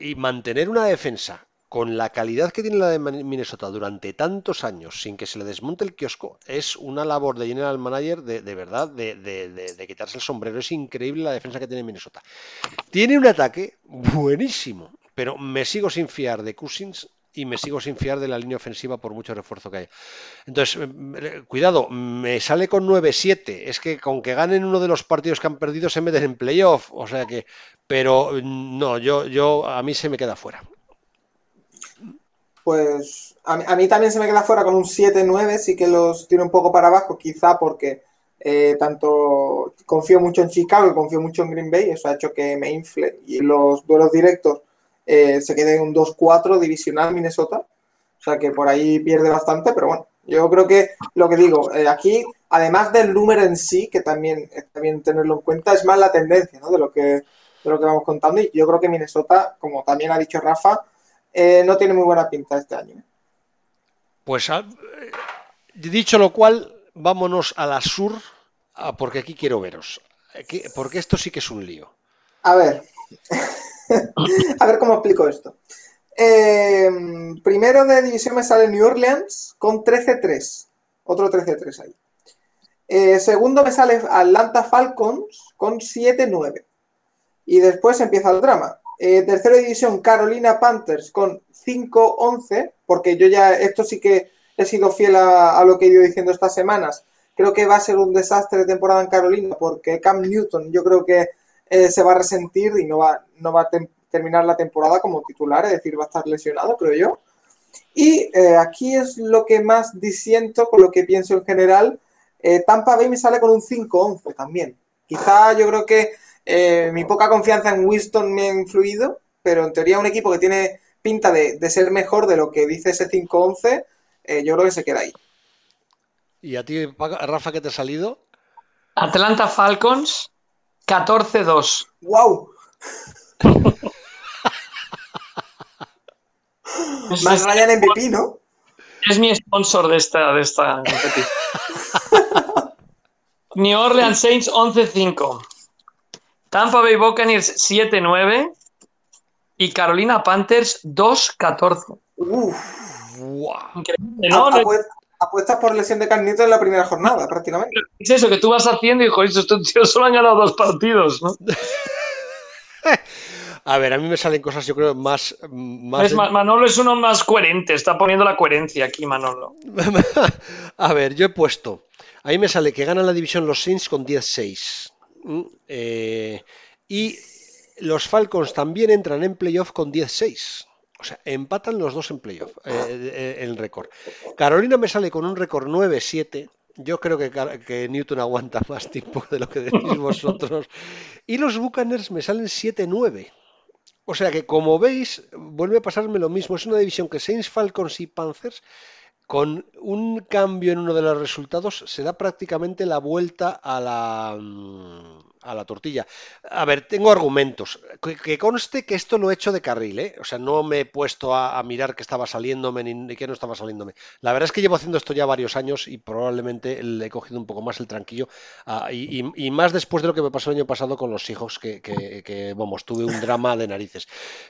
Speaker 2: Y mantener una defensa con la calidad que tiene la de Minnesota durante tantos años sin que se le desmonte el kiosco, es una labor de general manager de, verdad, de, quitarse el sombrero. Es increíble la defensa que tiene Minnesota. Tiene un ataque buenísimo, pero me sigo sin fiar de Cousins y me sigo sin fiar de la línea ofensiva por mucho refuerzo que haya. Entonces, eh, cuidado, me sale con 9-7. Es que con que ganen uno de los partidos que han perdido se meten en playoff. O sea que, pero no, yo, yo a mí se me queda fuera
Speaker 4: pues a mí, también se me queda fuera con un 7-9, sí que los tiene un poco para abajo, quizá porque eh, tanto confío mucho en Chicago confío mucho en Green Bay, eso ha hecho que me infle y los duelos directos eh, se queden un 2-4 divisional Minnesota, o sea que por ahí pierde bastante, pero bueno, yo creo que lo que digo, eh, aquí, además del número en sí, que también está bien tenerlo en cuenta, es más la tendencia ¿no? de, lo que, de lo que vamos contando y yo creo que Minnesota, como también ha dicho Rafa, eh, no tiene muy buena pinta este año.
Speaker 2: Pues ah, dicho lo cual, vámonos a la sur, ah, porque aquí quiero veros. porque esto sí que es un lío.
Speaker 4: A ver, a ver cómo explico esto. Eh, primero de división me sale New Orleans con 13-3. Otro 13-3 ahí. Eh, segundo me sale Atlanta Falcons con 7-9. Y después empieza el drama. Eh, tercera división, Carolina Panthers con 5-11, porque yo ya, esto sí que he sido fiel a, lo que he ido diciendo estas semanas. Creo que va a ser un desastre de temporada en Carolina, porque Cam Newton yo creo que eh, se va a resentir y no va, no va a terminar la temporada como titular, es decir, va a estar lesionado, creo yo. Y eh, aquí es lo que más disiento con lo que pienso en general. Tampa Bay me sale con un 5-11 también. Quizá yo creo que eh, mi poca confianza en Winston me ha influido, pero en teoría un equipo que tiene pinta de, ser mejor de lo que dice ese 5-11, eh, yo creo que se queda ahí.
Speaker 2: ¿Y a ti, Rafa, qué te ha salido?
Speaker 3: Atlanta Falcons 14-2.
Speaker 4: ¡Wow! Más Ryan MVP, ¿no?
Speaker 3: Es mi sponsor de esta, de esta New Orleans Saints 11-5. Tampa Bay Buccaneers 7-9 y Carolina Panthers 2-14.
Speaker 4: Uf, ¿no? Apuestas por lesión de Carnito en la primera jornada, prácticamente.
Speaker 3: Es eso que tú vas haciendo y, joder, estos tíos solo han ganado dos partidos, ¿no?
Speaker 2: A ver, a mí me salen cosas, yo creo, más.
Speaker 3: más Manolo es uno más coherente, está poniendo la coherencia aquí, Manolo.
Speaker 2: a ver, yo he puesto. A mí me sale que ganan la división los Saints con 10-6. Mm, eh, y los Falcons también entran en playoff con 10-6. O sea, empatan los dos en playoff, eh, eh, el récord. Carolina me sale con un récord 9-7. Yo creo que, que, Newton aguanta más tiempo de lo que decís vosotros. Y los Buccaneers me salen 7-9. O sea que, como veis, vuelve a pasarme lo mismo. Es una división que Saints, Falcons y Panthers con un cambio en uno de los resultados se da prácticamente la vuelta a la, mm, tortilla. A ver, tengo argumentos. Que, conste que esto lo he hecho de carril, ¿eh? O sea, no me he puesto a, mirar que estaba saliéndome ni, que no estaba saliéndome. La verdad es que llevo haciendo esto ya varios años y probablemente le he cogido un poco más el tranquillo. Ah, y, más después de lo que me pasó el año pasado con los hijos, que, que, vamos, tuve un drama de narices.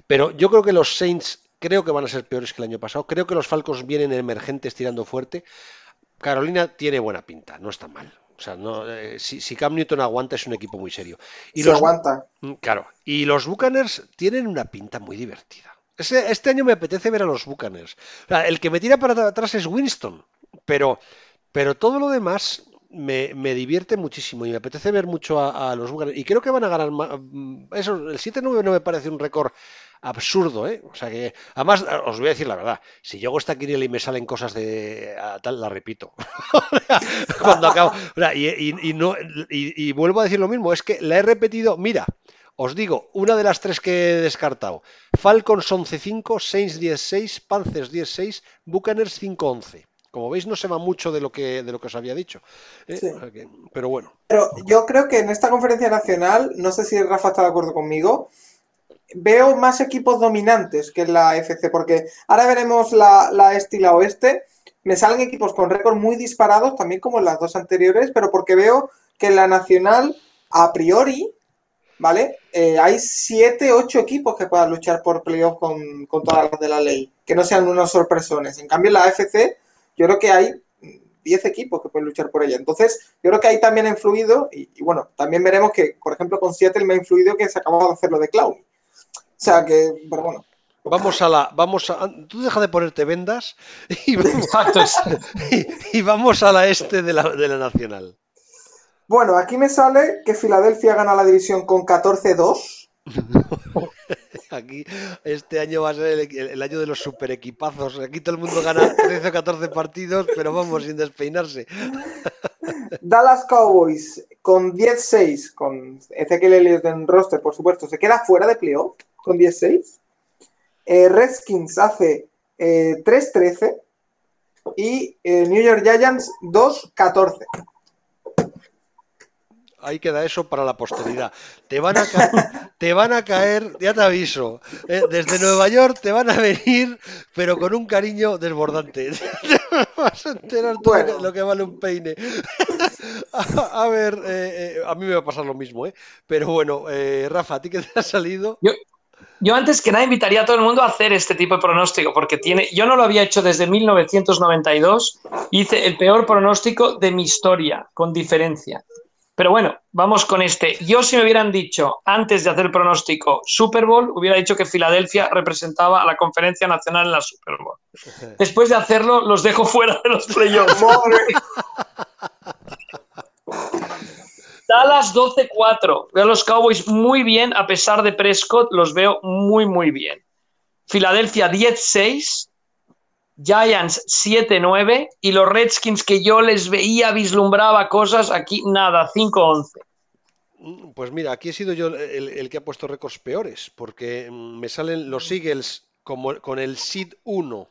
Speaker 2: Pero yo creo que los Saints Creo que van a ser peores que el año pasado. Creo que los Falcons vienen emergentes tirando fuerte. Carolina tiene buena pinta, no está mal. O sea, no, eh, si, Cam Newton aguanta es un equipo muy serio.
Speaker 4: Y los, aguanta.
Speaker 2: Mm, claro. Y los Buccaneers tienen una pinta muy divertida. Este, año me apetece ver a los Buccaneers. el que me tira para atrás es Winston, pero, pero todo lo demás me, divierte muchísimo y me apetece ver mucho a, los Buccaneers. Y creo que van a ganar mm, Eso, el 7-9 no me parece un récord absurdo, ¿eh? O sea que, además, os voy a decir la verdad, si yo hago esta quiniela y me salen cosas de tal, la repito. Cuando acabo. y, no, y, vuelvo a decir lo mismo, es que la he repetido, mira, os digo, una de las tres que he descartado. Falcons 11-5, Saints 10-6, Panthers 10-6, Buccaneers 5-11. Como veis, no se va mucho de lo que, de lo que os había dicho. ¿eh? pero bueno.
Speaker 4: Pero yo creo que en esta conferencia nacional, no sé si Rafa está de acuerdo conmigo, veo más equipos dominantes que en la FC, porque ahora veremos la, este y la oeste, me salen equipos con récord muy disparados, también como en las dos anteriores, pero porque veo que en la nacional, a priori, ¿vale? Eh, hay siete, ocho equipos que puedan luchar por playoff con, con todas las de la ley, que no sean unos sorpresones. En cambio, en la AFC, yo creo que hay 10 equipos que pueden luchar por ella. Entonces, yo creo que ahí también ha influido, y, bueno, también veremos que, por ejemplo, con Seattle me ha influido que se acababa de hacer lo de Clown. O sea que, pero bueno.
Speaker 2: Vamos a la, vamos a, tú deja de ponerte vendas y vamos, y, vamos a la este de la, de la nacional.
Speaker 4: Bueno, aquí me sale que Filadelfia gana la división con 14-2.
Speaker 2: Aquí este año va a ser el, año de los super equipazos. Aquí todo el mundo gana 13 o 14 partidos, pero vamos sin despeinarse.
Speaker 4: Dallas Cowboys con 10-6, con Ezequiel Elliott en roster, por supuesto, se queda fuera de playoff con 10-6. Eh, Redskins hace 3-13 eh, y eh, New York Giants 2-14
Speaker 2: ahí queda eso para la posteridad. Te van a, te van a caer, ya te aviso, eh, desde Nueva York te van a venir, pero con un cariño desbordante. vas a enterar todo lo que vale un peine. a, ver, eh, eh, a mí me va a pasar lo mismo, ¿eh? Pero bueno, Rafa, ¿a ti qué te ha salido?
Speaker 3: Yo, yo antes que nada invitaría a todo el mundo a hacer este tipo de pronóstico, porque tiene, yo no lo había hecho desde 1992, hice el peor pronóstico de mi historia, con diferencia. Pero bueno, vamos con este. Yo si me hubieran dicho antes de hacer el pronóstico Super Bowl, hubiera dicho que Filadelfia representaba a la conferencia nacional en la Super Bowl. Después de hacerlo, los dejo fuera de los playoffs. Dallas 12-4. Veo a los Cowboys muy bien, a pesar de Prescott, los veo muy, muy bien. Filadelfia 10-6. Giants 7-9 y los Redskins que yo les veía, vislumbraba cosas, aquí nada, 5-11.
Speaker 2: Mm, pues mira, aquí he sido yo el, que ha puesto récords peores, porque mm, me salen los Eagles como, con el SID 1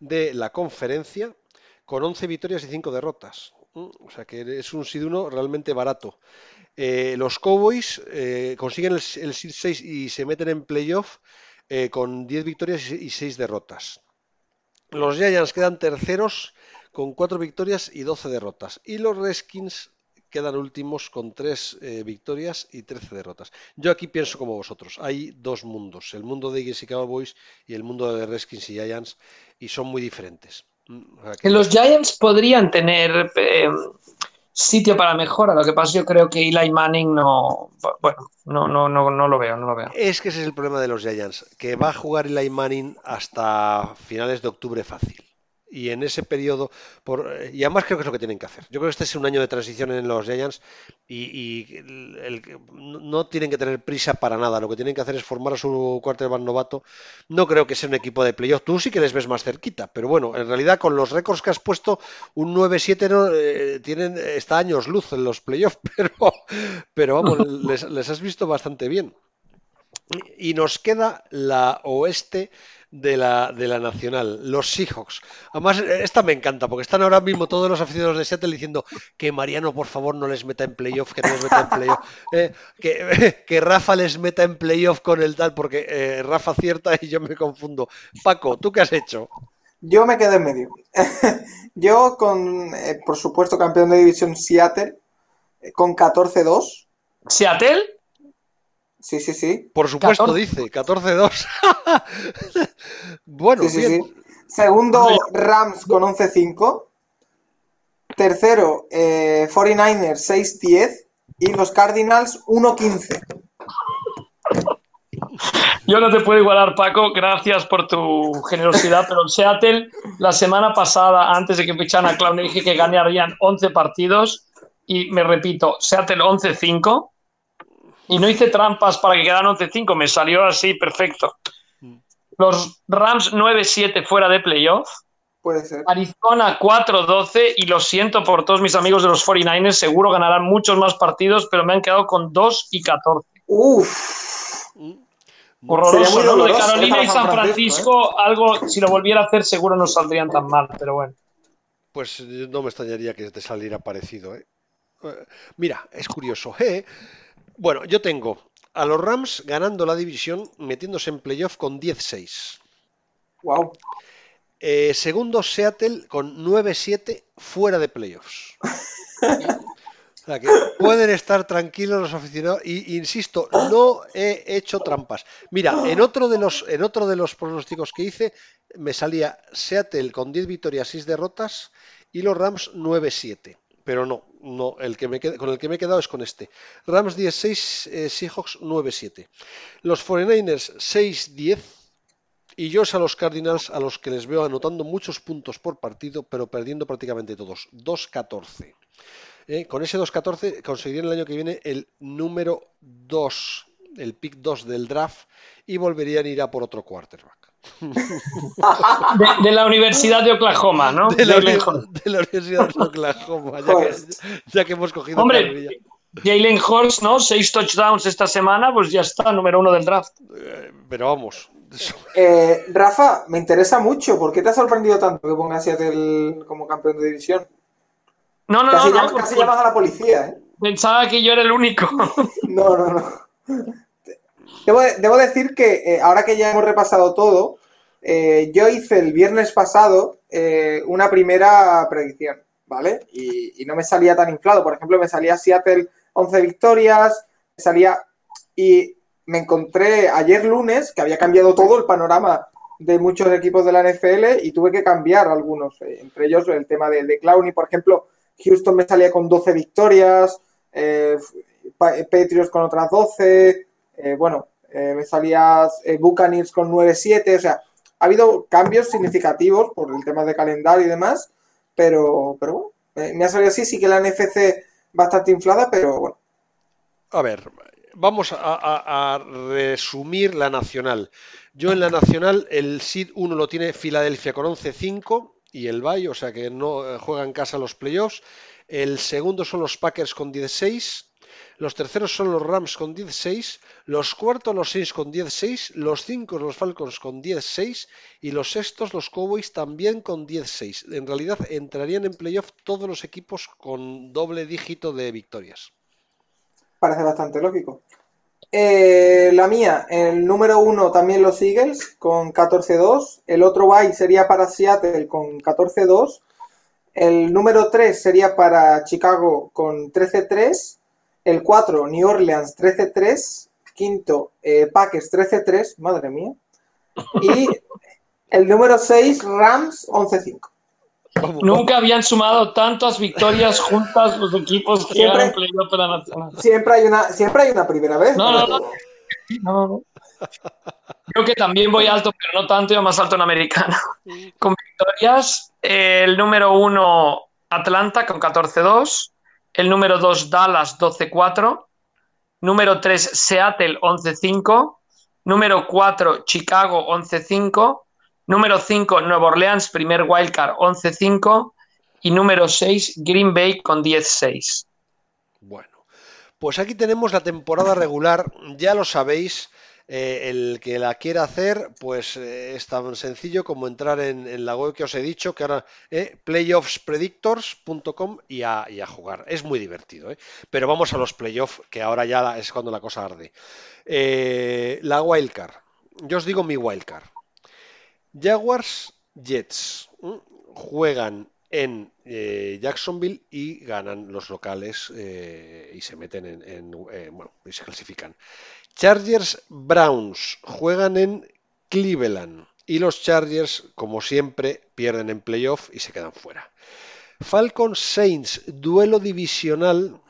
Speaker 2: de la conferencia, con 11 victorias y 5 derrotas. Mm, o sea que es un SID 1 realmente barato. Eh, los Cowboys eh, consiguen el, SID 6 y se meten en playoff eh, con 10 victorias y 6 derrotas. Los Giants quedan terceros con cuatro victorias y 12 derrotas. Y los Redskins quedan últimos con tres eh, victorias y 13 derrotas. Yo aquí pienso como vosotros. Hay dos mundos, el mundo de Eagles y Cowboys y el mundo de Redskins y Giants, y son muy diferentes.
Speaker 3: Mm, los Giants podrían tener eh, sitio para mejora. Lo que pasa yo creo que Eli Manning no, bueno, no, no, no, no lo veo, no lo veo.
Speaker 2: Es que ese es el problema de los Giants, que va a jugar Eli Manning hasta finales de octubre fácil y en ese periodo, por, y además creo que es lo que tienen que hacer. Yo creo que este es un año de transición en los Giants y, no tienen que tener prisa para nada. Lo que tienen que hacer es formar a su quarterback novato. No creo que sea un equipo de playoff. Tú sí que les ves más cerquita, pero bueno, en realidad con los récords que has puesto, un 9-7 no, eh, tienen, está años luz en los playoffs, pero, pero vamos, les, les has visto bastante bien. Y nos queda la oeste de la, de la Nacional, los Seahawks. Además, esta me encanta, porque están ahora mismo todos los aficionados de Seattle diciendo que Mariano, por favor, no les meta en playoff, que no les meta en playoff, eh, que, que, Rafa les meta en playoff con el tal, porque eh, Rafa acierta y yo me confundo. Paco, ¿tú qué has hecho?
Speaker 4: Yo me quedé en medio. yo con, eh, por supuesto, campeón de división Seattle, con 14-2.
Speaker 3: ¿Seattle?
Speaker 4: Sí, sí, sí.
Speaker 2: Por supuesto, dice, 14-2. bueno,
Speaker 4: Segundo, Rams con 11-5. Tercero, 49ers eh, 6-10. Y los Cardinals 1-15.
Speaker 3: Yo no te puedo igualar, Paco, gracias por tu generosidad, pero Seattle la semana pasada, antes de que ficharan a Clown, dije que ganarían 11 partidos y me repito, Seattle 11-5 y no hice trampas para que quedaran 11-5, me salió así perfecto. Mm. Los Rams 9-7 fuera de playoff.
Speaker 4: Puede ser.
Speaker 3: Arizona 4-12 y lo siento por todos mis amigos de los 49ers, seguro ganarán muchos más partidos, pero me han quedado con 2 y 14.
Speaker 4: Uf.
Speaker 3: Horroroso, ¿no? Lo de Carolina y San Francisco, ¿eh? algo, si lo volviera a hacer, seguro no saldrían tan mal, pero bueno.
Speaker 2: Pues no me extrañaría que te saliera parecido, ¿eh? eh mira, es curioso, ¿eh? Bueno, yo tengo a los Rams ganando la división, metiéndose en playoff con 10-6.
Speaker 4: Wow.
Speaker 2: Eh, segundo, Seattle con 9-7 fuera de playoffs. O sea que pueden estar tranquilos los aficionados. Y insisto, no he hecho trampas. Mira, en otro de los, en otro de los pronósticos que hice, me salía Seattle con 10 victorias, 6 derrotas y los Rams 9-7. Pero no, no, el que me con el que me he quedado es con este. Rams 10-6, eh, Seahawks 9-7. Los 49ers 6-10. Y yo es a los Cardinals a los que les veo anotando muchos puntos por partido, pero perdiendo prácticamente todos. 2-14. Eh, Con ese 2-14 conseguirían el año que viene el número 2, el pick 2 del draft y volverían a ir a por otro quarterback.
Speaker 3: De, de la Universidad de Oklahoma, ¿no?
Speaker 2: De la, de Universidad de Oklahoma, ya que, ya que hemos cogido
Speaker 3: Hombre. Jalen Hurts, ¿no? Seis touchdowns esta semana, pues ya está, número uno del draft.
Speaker 2: Eh, Pero vamos,
Speaker 4: Eh, Rafa, me interesa mucho. ¿Por qué te ha sorprendido tanto que pongas Seattle como campeón de división?
Speaker 3: No, no,
Speaker 4: Casi,
Speaker 3: no,
Speaker 4: llamas,
Speaker 3: no,
Speaker 4: casi
Speaker 3: pues,
Speaker 4: llamas a la policía, ¿eh?
Speaker 3: pensaba que yo era el único.
Speaker 4: No, no, no. Debo, decir que eh, ahora que ya hemos repasado todo, eh, yo hice el viernes pasado eh, una primera predicción, ¿vale? Y, no me salía tan inflado. Por ejemplo, me salía Seattle 11 victorias, me salía... Y me encontré ayer lunes que había cambiado todo el panorama de muchos equipos de la NFL y tuve que cambiar algunos, entre ellos el tema de, de Clowney, por ejemplo, Houston me salía con 12 victorias, eh, con otras 12, eh, bueno, eh, me salía eh, Buccaneers con 9-7, o sea, ha habido cambios significativos por el tema de calendario y demás, pero, pero bueno, me ha salido así, sí que la NFC bastante inflada, pero bueno.
Speaker 2: A ver, vamos a resumir la nacional. Yo en la nacional el SID 1 lo tiene Filadelfia con 11-5 y el Bay, o sea que no eh, juega en casa los playoffs. El segundo son los Packers con 16. Los terceros son los Rams con 16. Los cuartos los Saints con 16. Los cinco los Falcons con 16. Y los sextos los Cowboys también con 16. En realidad entrarían en playoff todos los equipos con doble dígito de victorias.
Speaker 4: Parece bastante lógico. Eh, la mía, el número uno también los Eagles con 14-2. El otro bye sería para Seattle con 14-2. El número 3 sería para Chicago con 13-3. El 4, New Orleans 13-3. Quinto, eh, Packers 13-3. Madre mía. Y el número 6, Rams 11-5.
Speaker 2: Vamos,
Speaker 3: Nunca habían sumado tantas victorias juntas los equipos que
Speaker 4: Siempre-
Speaker 3: han playoff de la nacional.
Speaker 4: Siempre hay una, siempre hay una primera vez.
Speaker 3: No, no, no. No, no. Creo que también voy alto, pero no tanto, yo más alto en americano. Con victorias, eh, el número uno Atlanta con 14-2, el número 2 Dallas 12-4, número 3 Seattle 11-5, número 4 Chicago 11-5, número 5 Nueva Orleans, primer wildcard 11-5 y número 6 Green Bay con 10-6.
Speaker 2: Bueno, pues aquí tenemos la temporada regular, ya lo sabéis. Eh, el que la quiera hacer, pues eh, es tan sencillo como entrar en, en la web que os he dicho, que ahora eh, playoffspredictors.com y a, jugar. Es muy divertido, pero vamos a los playoffs, que ahora ya es cuando la cosa arde. La wildcard. Yo os digo mi wildcard. Jaguars Jets juegan en Jacksonville y ganan los locales y se meten en, en, bueno y se clasifican. Chargers Browns juegan en Cleveland y los Chargers como siempre pierden en playoff y se quedan fuera. Falcons Saints duelo divisional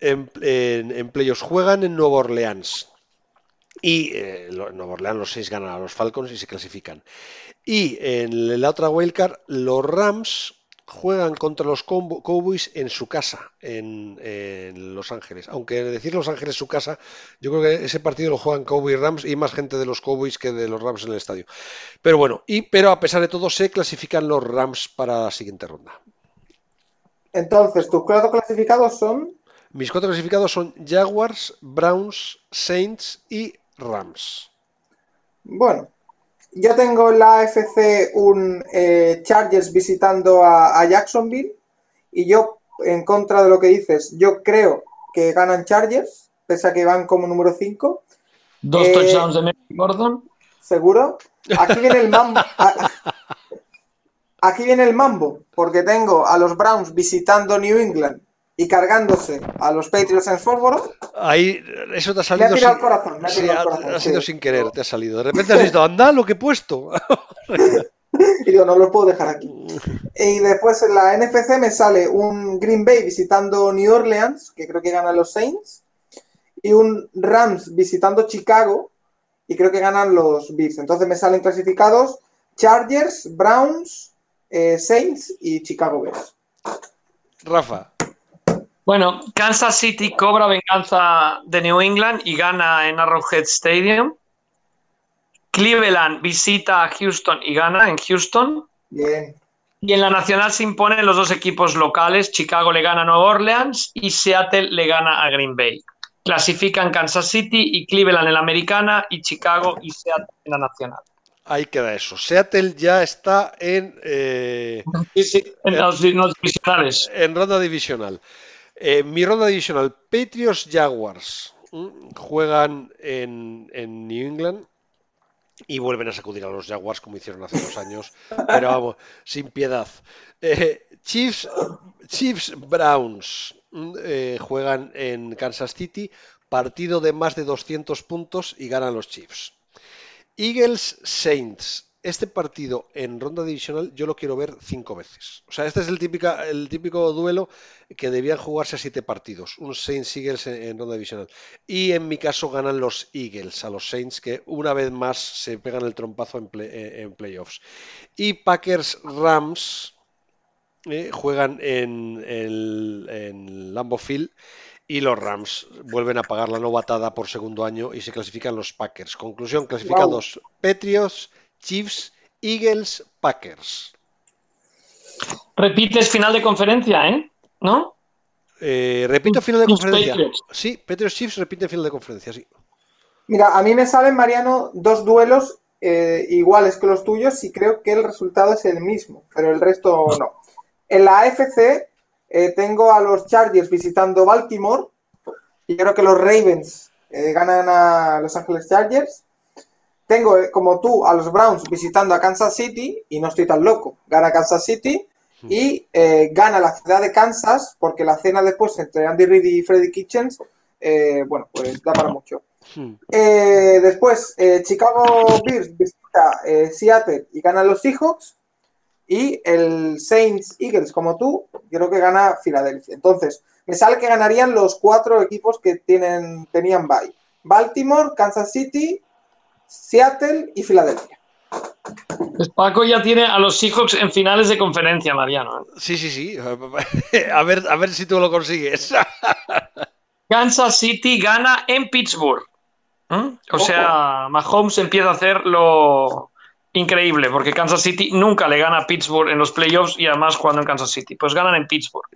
Speaker 2: en, playoffs juegan en Nueva Orleans. Y eh, Nueva Orleans los seis ganan a los Falcons y se clasifican. Y en la otra wildcard, los Rams juegan contra los Cowboys en su casa, en, en Los Ángeles. Aunque decir Los Ángeles su casa, yo creo que ese partido lo juegan Cowboys Rams y más gente de los Cowboys que de los Rams en el estadio. Pero bueno, y pero a pesar de todo se clasifican los Rams para la siguiente ronda.
Speaker 4: Entonces, tus cuatro clasificados son.
Speaker 2: Mis cuatro clasificados son Jaguars, Browns, Saints y Rams.
Speaker 4: Bueno, yo tengo en la AFC un eh, Chargers visitando a, a Jacksonville y yo, en contra de lo que dices, yo creo que ganan Chargers, pese a que van como número 5,
Speaker 3: Dos
Speaker 4: Eh,
Speaker 3: touchdowns de Melvin Gordon.
Speaker 4: seguro. Aquí viene el mambo. aquí viene el mambo, porque tengo a los Browns visitando New England y cargándose a los Patriots en Fósforo.
Speaker 2: Ahí, eso te ha
Speaker 4: Me
Speaker 2: salido.
Speaker 4: ha tirado
Speaker 2: sin-
Speaker 4: el corazón, me ha
Speaker 2: sí,
Speaker 4: tirado el
Speaker 2: ha-
Speaker 4: corazón.
Speaker 2: ha sido
Speaker 4: sí.
Speaker 2: sin querer, te ha salido. De repente has visto, anda, lo que he puesto.
Speaker 4: Y digo, no los puedo dejar aquí. Y después en la NFC me sale un Green Bay visitando New Orleans, que creo que ganan los Saints, y un Rams visitando Chicago, y creo que ganan los Bears. Entonces me salen clasificados Chargers, Browns, eh, Saints y Chicago Bears.
Speaker 2: Rafa,
Speaker 3: Bueno, Kansas City cobra venganza de New England y gana en Arrowhead Stadium. Cleveland visita a Houston y gana en Houston.
Speaker 4: Bien.
Speaker 3: Y en la nacional se imponen los dos equipos locales. Chicago le gana a Nueva Orleans y Seattle le gana a Green Bay. Clasifican Kansas City y Cleveland en la americana y Chicago y Seattle en la nacional.
Speaker 2: ahí queda eso. Seattle ya está en, eh,
Speaker 3: Sí, sí, en los, en los divisionales.
Speaker 2: en ronda divisional. Eh, mi ronda divisional, Patriots Jaguars ¿m? juegan en, New England y vuelven a sacudir a los Jaguars como hicieron hace dos años, pero vamos, sin piedad. Eh, Chiefs, Chiefs Browns ¿m? eh, juegan en Kansas City, partido de más de 200 puntos y ganan los Chiefs. Eagles Saints. Este partido en ronda divisional yo lo quiero ver cinco veces. O sea, este es el, típica, el típico duelo que debían jugarse a siete partidos. Un Saints Eagles en, en ronda divisional. Y en mi caso ganan los Eagles a los Saints que una vez más se pegan el trompazo en, play- eh, en playoffs. Y Packers Rams eh, juegan en, el, en Lambeau Field y los Rams vuelven a pagar la novatada por segundo año y se clasifican los Packers. Conclusión, clasificados Patriots, Chiefs, Eagles, Packers.
Speaker 3: Repites final de conferencia, ¿eh? ¿No?
Speaker 2: Eh, repito final de
Speaker 3: Chiefs,
Speaker 2: conferencia.
Speaker 3: Patriots.
Speaker 2: Sí, Patriots Chiefs repite final de conferencia, sí.
Speaker 4: Mira, a mí me salen, Mariano, dos duelos eh, iguales que los tuyos y creo que el resultado es el mismo, pero el resto no. En la AFC eh, tengo a los Chargers visitando Baltimore y creo que los Ravens eh, ganan a Los Ángeles Chargers. Tengo, eh, como tú, a los Browns visitando a Kansas City y no estoy tan loco. Gana Kansas City y eh, gana la ciudad de Kansas porque la cena después entre Andy Reid y Freddy Kitchens, eh, bueno, pues da para mucho.
Speaker 2: Hmm.
Speaker 4: Eh, después, Chicago Bears visita Seattle y gana los Seahawks. Y el Saints Eagles, como tú, creo que gana Filadelfia. Entonces, me sale que ganarían los cuatro equipos que tienen, tenían bye. Baltimore, Kansas City, Seattle y Filadelfia.
Speaker 3: Pues Paco ya tiene a los Seahawks en finales de conferencia, Mariano. ¿eh?
Speaker 2: Sí, sí, sí. A ver, a ver si tú lo consigues.
Speaker 3: Kansas City gana en Pittsburgh. ¿Mm? O sea, Mahomes empieza a hacer lo increíble, porque Kansas City nunca le gana a Pittsburgh en los playoffs y además jugando en Kansas City. Pues ganan en Pittsburgh.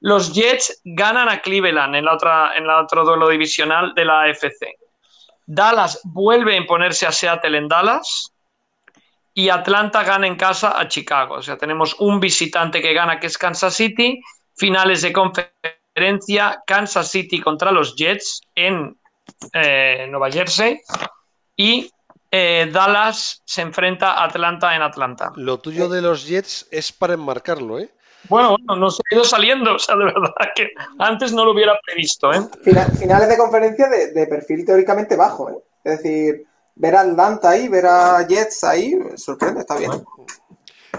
Speaker 3: Los Jets ganan a Cleveland en la otra, en la otro duelo divisional de la AFC. Dallas vuelve a imponerse a Seattle en Dallas y Atlanta gana en casa a Chicago. O sea, tenemos un visitante que gana, que es Kansas City, finales de conferencia, Kansas City contra los Jets en eh, Nueva Jersey y eh, Dallas se enfrenta a Atlanta en Atlanta.
Speaker 2: Lo tuyo de los Jets es para enmarcarlo, ¿eh?
Speaker 3: Bueno, bueno, nos ha ido saliendo, o sea, de verdad que antes no lo hubiera previsto, ¿eh?
Speaker 4: Fina- finales de conferencia de, de perfil teóricamente bajo. ¿eh? Es decir, ver a Atlanta ahí, ver a Jets ahí, sorprende, está bien.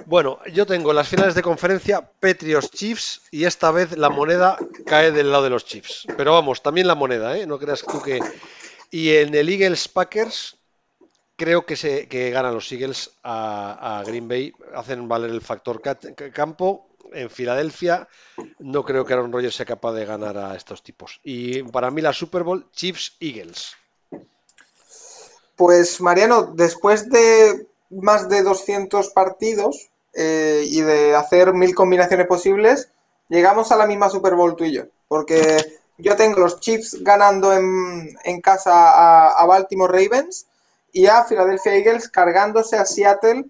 Speaker 2: Bueno, yo tengo las finales de conferencia Patriots Chiefs y esta vez la moneda cae del lado de los Chiefs. Pero vamos, también la moneda, ¿eh? No creas tú que... Y en el Eagles Packers creo que, se, que ganan los Eagles a, a Green Bay, hacen valer el factor ca- campo. En Filadelfia no creo que Aaron Rodgers sea capaz de ganar a estos tipos. Y para mí la Super Bowl Chiefs Eagles.
Speaker 4: Pues Mariano, después de más de 200 partidos eh, y de hacer mil combinaciones posibles, llegamos a la misma Super Bowl tú y yo. Porque yo tengo los Chiefs ganando en, en casa a, a Baltimore Ravens y a Philadelphia Eagles cargándose a Seattle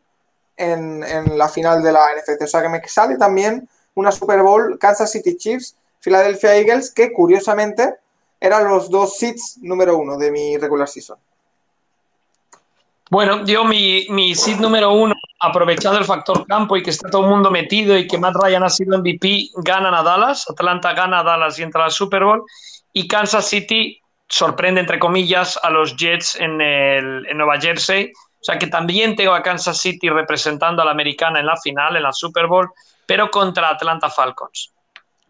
Speaker 4: en, la final de la NFC. O sea que me sale también una Super Bowl Kansas City Chiefs, Philadelphia Eagles, que curiosamente eran los dos seeds número uno de mi regular season.
Speaker 3: Bueno, yo mi, mi seed número uno, aprovechando el factor campo y que está todo el mundo metido y que Matt Ryan ha sido MVP, ganan a Dallas. Atlanta gana a Dallas y entra al Super Bowl. Y Kansas City sorprende, entre comillas, a los Jets en, el, en Nueva Jersey. O sea que también tengo a Kansas City representando a la americana en la final, en la Super Bowl, pero contra Atlanta Falcons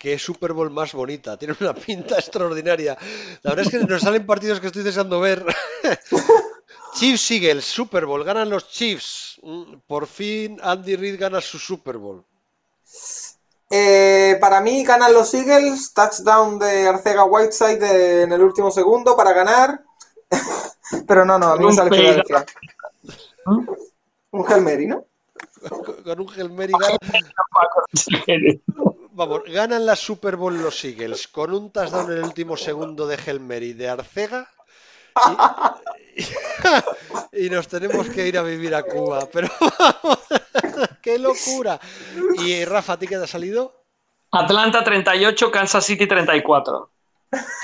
Speaker 2: qué Super Bowl más bonita, tiene una pinta extraordinaria. La verdad es que nos salen partidos que estoy deseando ver. Chiefs Eagles, Super Bowl, ganan los Chiefs. Mm, por fin Andy Reid gana su Super Bowl.
Speaker 4: Eh, para mí ganan los Eagles, touchdown de Arcega Whiteside en el último segundo para ganar. Pero no, no, a mí me sale Filadelfia. Un Helmeri, ¿no?
Speaker 2: Con un Helmeri Vamos, ganan la Super Bowl los Eagles con un touchdown en el último segundo de Helmeri de Arcega. Y, nos tenemos que ir a vivir a Cuba. Pero ¡qué locura! ¿Y Rafa, a ti qué te ha salido?
Speaker 3: Atlanta 38, Kansas City 34.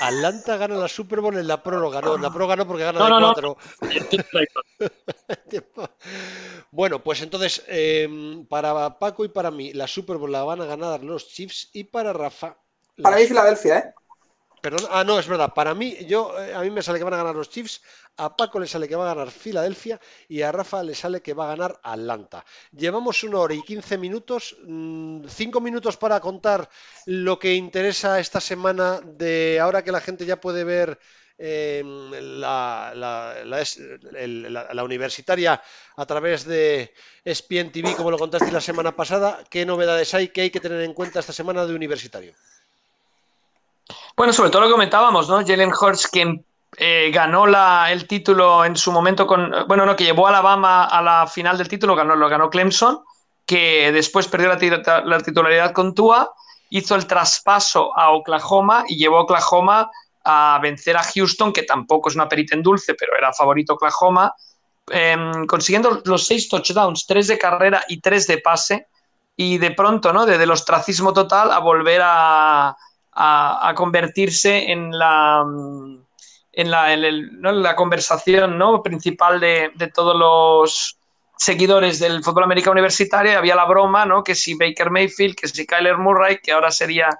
Speaker 2: Atlanta gana la Super Bowl en la prórroga, no, en la prórroga no porque gana de 4. bueno, pues entonces, em, para Paco y para mí, la Super Bowl la van a ganar los Chiefs y para Rafa.
Speaker 4: Para mí Filadelfia, ¿eh?
Speaker 2: Ah, no, es verdad. Para mí, yo, eh, a mí me sale que van a ganar los Chiefs, a Paco le sale que va a ganar Filadelfia y a Rafa le sale que va a ganar Atlanta. Llevamos una hora y quince minutos, mm, cinco minutos para contar lo que interesa esta semana de ahora que la gente ya puede ver em, la, la, universitaria a través de ESPN TV, como lo contaste la semana pasada. ¿Qué novedades hay que hay que tener en cuenta esta semana de universitario?
Speaker 3: Bueno, sobre todo lo que comentábamos, ¿no? Jalen Hurts, que eh, ganó el título en su momento con. Bueno, no, que llevó a Alabama a la final del título, ganó, lo ganó Clemson, que después perdió la, titularidad con Tua, hizo el traspaso a Oklahoma y llevó a Oklahoma a vencer a Houston, que tampoco es una perita en dulce, pero era favorito Oklahoma, em, consiguiendo los seis touchdowns, tres de carrera y tres de pase, y de pronto, ¿no? Desde el ostracismo total a volver a a, convertirse en la, conversación principal de, todos los seguidores del fútbol americano universitario. Había la broma, ¿no? Que si Baker Mayfield, que si Kyler Murray, que ahora sería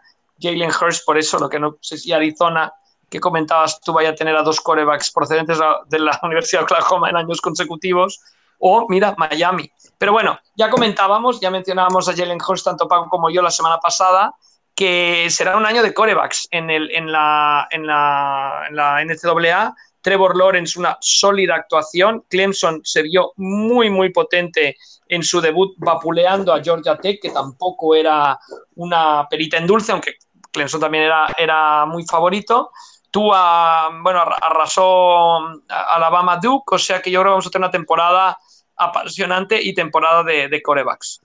Speaker 3: Jalen Hurst, por eso, lo que no sé si Arizona, que comentabas tú, vaya a tener a dos corebacks procedentes de la Universidad de Oklahoma en años consecutivos, o mira, Miami. Pero bueno, ya comentábamos, ya mencionábamos a Jalen Hurst, tanto Paco como yo, la semana pasada, que será un año de corebacks en, el, en, la, en, la, en la NCAA. Trevor Lawrence, una sólida actuación. Clemson se vio muy, muy potente en su debut, vapuleando a Georgia Tech, que tampoco era una perita en dulce, aunque Clemson también era, era muy favorito. Tú, bueno, arrasó Alabama Duke, o sea que yo creo que vamos a tener una temporada apasionante y temporada de, de corebacks.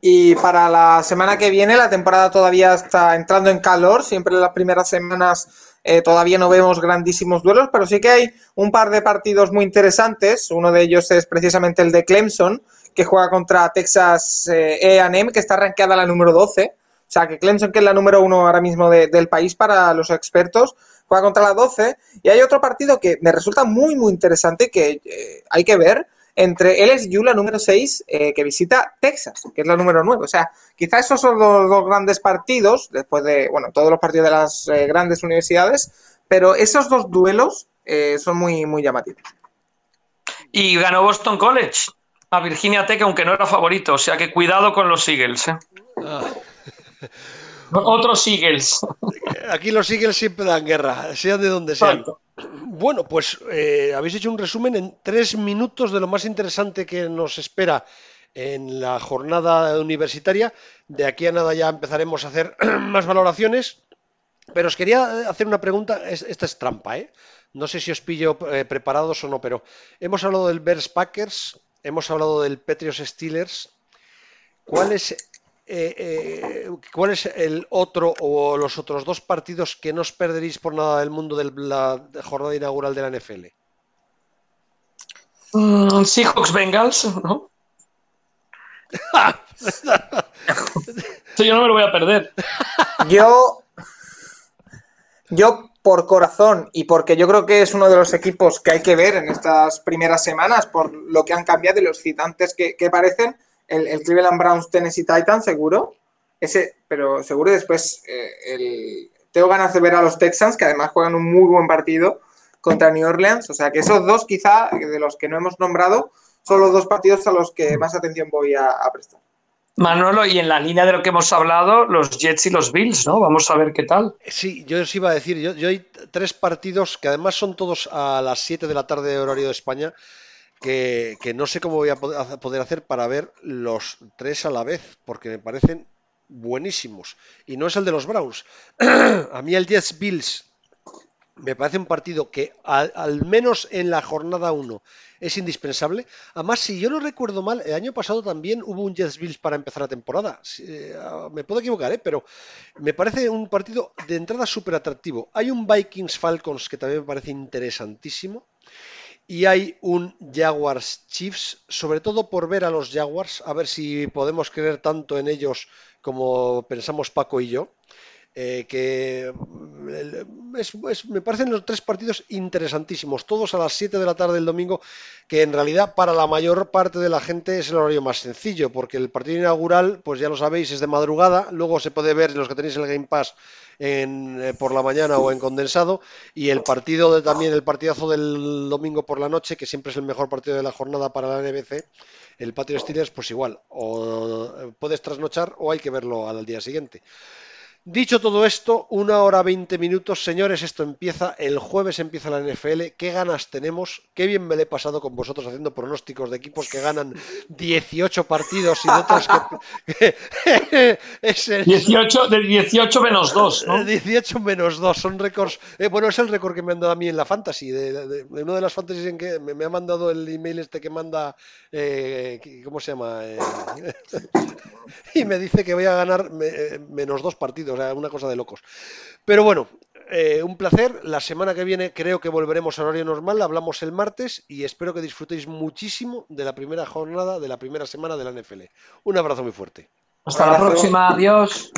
Speaker 4: Y para la semana que viene, la temporada todavía está entrando en calor. Siempre en las primeras semanas eh, todavía no vemos grandísimos duelos, pero sí que hay un par de partidos muy interesantes. Uno de ellos es precisamente el de Clemson, que juega contra Texas eh, AM, que está rankeada la número 12. O sea, que Clemson, que es la número uno ahora mismo del país para los expertos, juega contra la 12. Y hay otro partido que me resulta muy, muy interesante que eh, hay que ver, entre LSU, la número 6, eh, que visita Texas, que es la número 9. O sea, quizás esos son los dos grandes partidos, después de, bueno, todos los partidos de las eh, grandes universidades, pero esos dos duelos eh, son muy, muy llamativos.
Speaker 3: Y ganó Boston College a Virginia Tech, aunque no era favorito, o sea que cuidado con los Eagles. Ah. Otros Eagles.
Speaker 2: Aquí los Eagles siempre dan guerra, sean de donde sean. Bueno, pues eh, habéis hecho un resumen en tres minutos de lo más interesante que nos espera en la jornada universitaria. De aquí a nada ya empezaremos a hacer más valoraciones. Pero os quería hacer una pregunta, esta es trampa, ¿eh? No sé si os pillo eh, preparados o no, pero hemos hablado del Bears Packers, hemos hablado del Patriots Steelers. ¿Cuál es eh, eh, ¿cuál es el otro o los otros dos partidos que no os perderéis por nada del mundo de la jornada inaugural de la NFL?
Speaker 3: Mm, Seahawks Bengals, ¿no? yo no me lo voy a perder.
Speaker 4: Yo, yo por corazón y porque yo creo que es uno de los equipos que hay que ver en estas primeras semanas por lo que han cambiado y los citantes que, que parecen, el, el, Cleveland Browns Tennessee Titans, seguro. Ese, pero seguro después eh, el, tengo ganas de ver a los Texans, que además juegan un muy buen partido contra New Orleans. O sea que esos dos, quizá, de los que no hemos nombrado, son los dos partidos a los que más atención voy a, a prestar.
Speaker 3: Manolo, y en la línea de lo que hemos hablado, los Jets y los Bills, ¿no? Vamos a ver qué tal.
Speaker 2: Sí, yo os iba a decir, yo, yo hay tres partidos que además son todos a las 7 de la tarde de horario de España, que, no sé cómo voy a poder hacer para ver los tres a la vez, porque me parecen buenísimos. Y no es el de los Browns. a mí el Jets Bills me parece un partido que al, menos en la jornada 1 es indispensable. Además, si yo no recuerdo mal, el año pasado también hubo un Jets Bills para empezar la temporada. Me puedo equivocar, ¿eh? pero me parece un partido de entrada súper atractivo. Hay un Vikings Falcons que también me parece interesantísimo. Y hay un Jaguars Chiefs, sobre todo por ver a los Jaguars, a ver si podemos creer tanto en ellos como pensamos Paco y yo. Eh, que es, es, me parecen los tres partidos interesantísimos, todos a las 7 de la tarde del domingo, que en realidad para la mayor parte de la gente es el horario más sencillo, porque el partido inaugural, pues ya lo sabéis, es de madrugada, luego se puede ver los que tenéis el Game Pass en, eh, por la mañana o en condensado, y el partido de, también el partidazo del domingo por la noche, que siempre es el mejor partido de la jornada para la NBC, el Patio Steelers, pues igual, o puedes trasnochar o hay que verlo al día siguiente. Dicho todo esto, una hora veinte minutos, señores, esto empieza, el jueves empieza la NFL, qué ganas tenemos, qué bien me le he pasado con vosotros haciendo pronósticos de equipos que ganan 18 partidos y de otras que...
Speaker 3: es el... 18, de 18 menos 2, ¿no?
Speaker 2: 18 menos 2, son récords, eh, bueno, es el récord que me han dado a mí en la Fantasy, de, de, de, de una de las Fantasies en que me, me, ha mandado el email este que manda, eh, ¿cómo se llama? Eh, y me dice que voy a ganar me, menos dos partidos o sea, una cosa de locos. Pero bueno, eh, un placer. La semana que viene creo que volveremos a horario normal. Hablamos el martes y espero que disfrutéis muchísimo de la primera jornada, de la primera semana de la NFL. Un abrazo muy fuerte.
Speaker 3: Hasta la próxima. Adiós.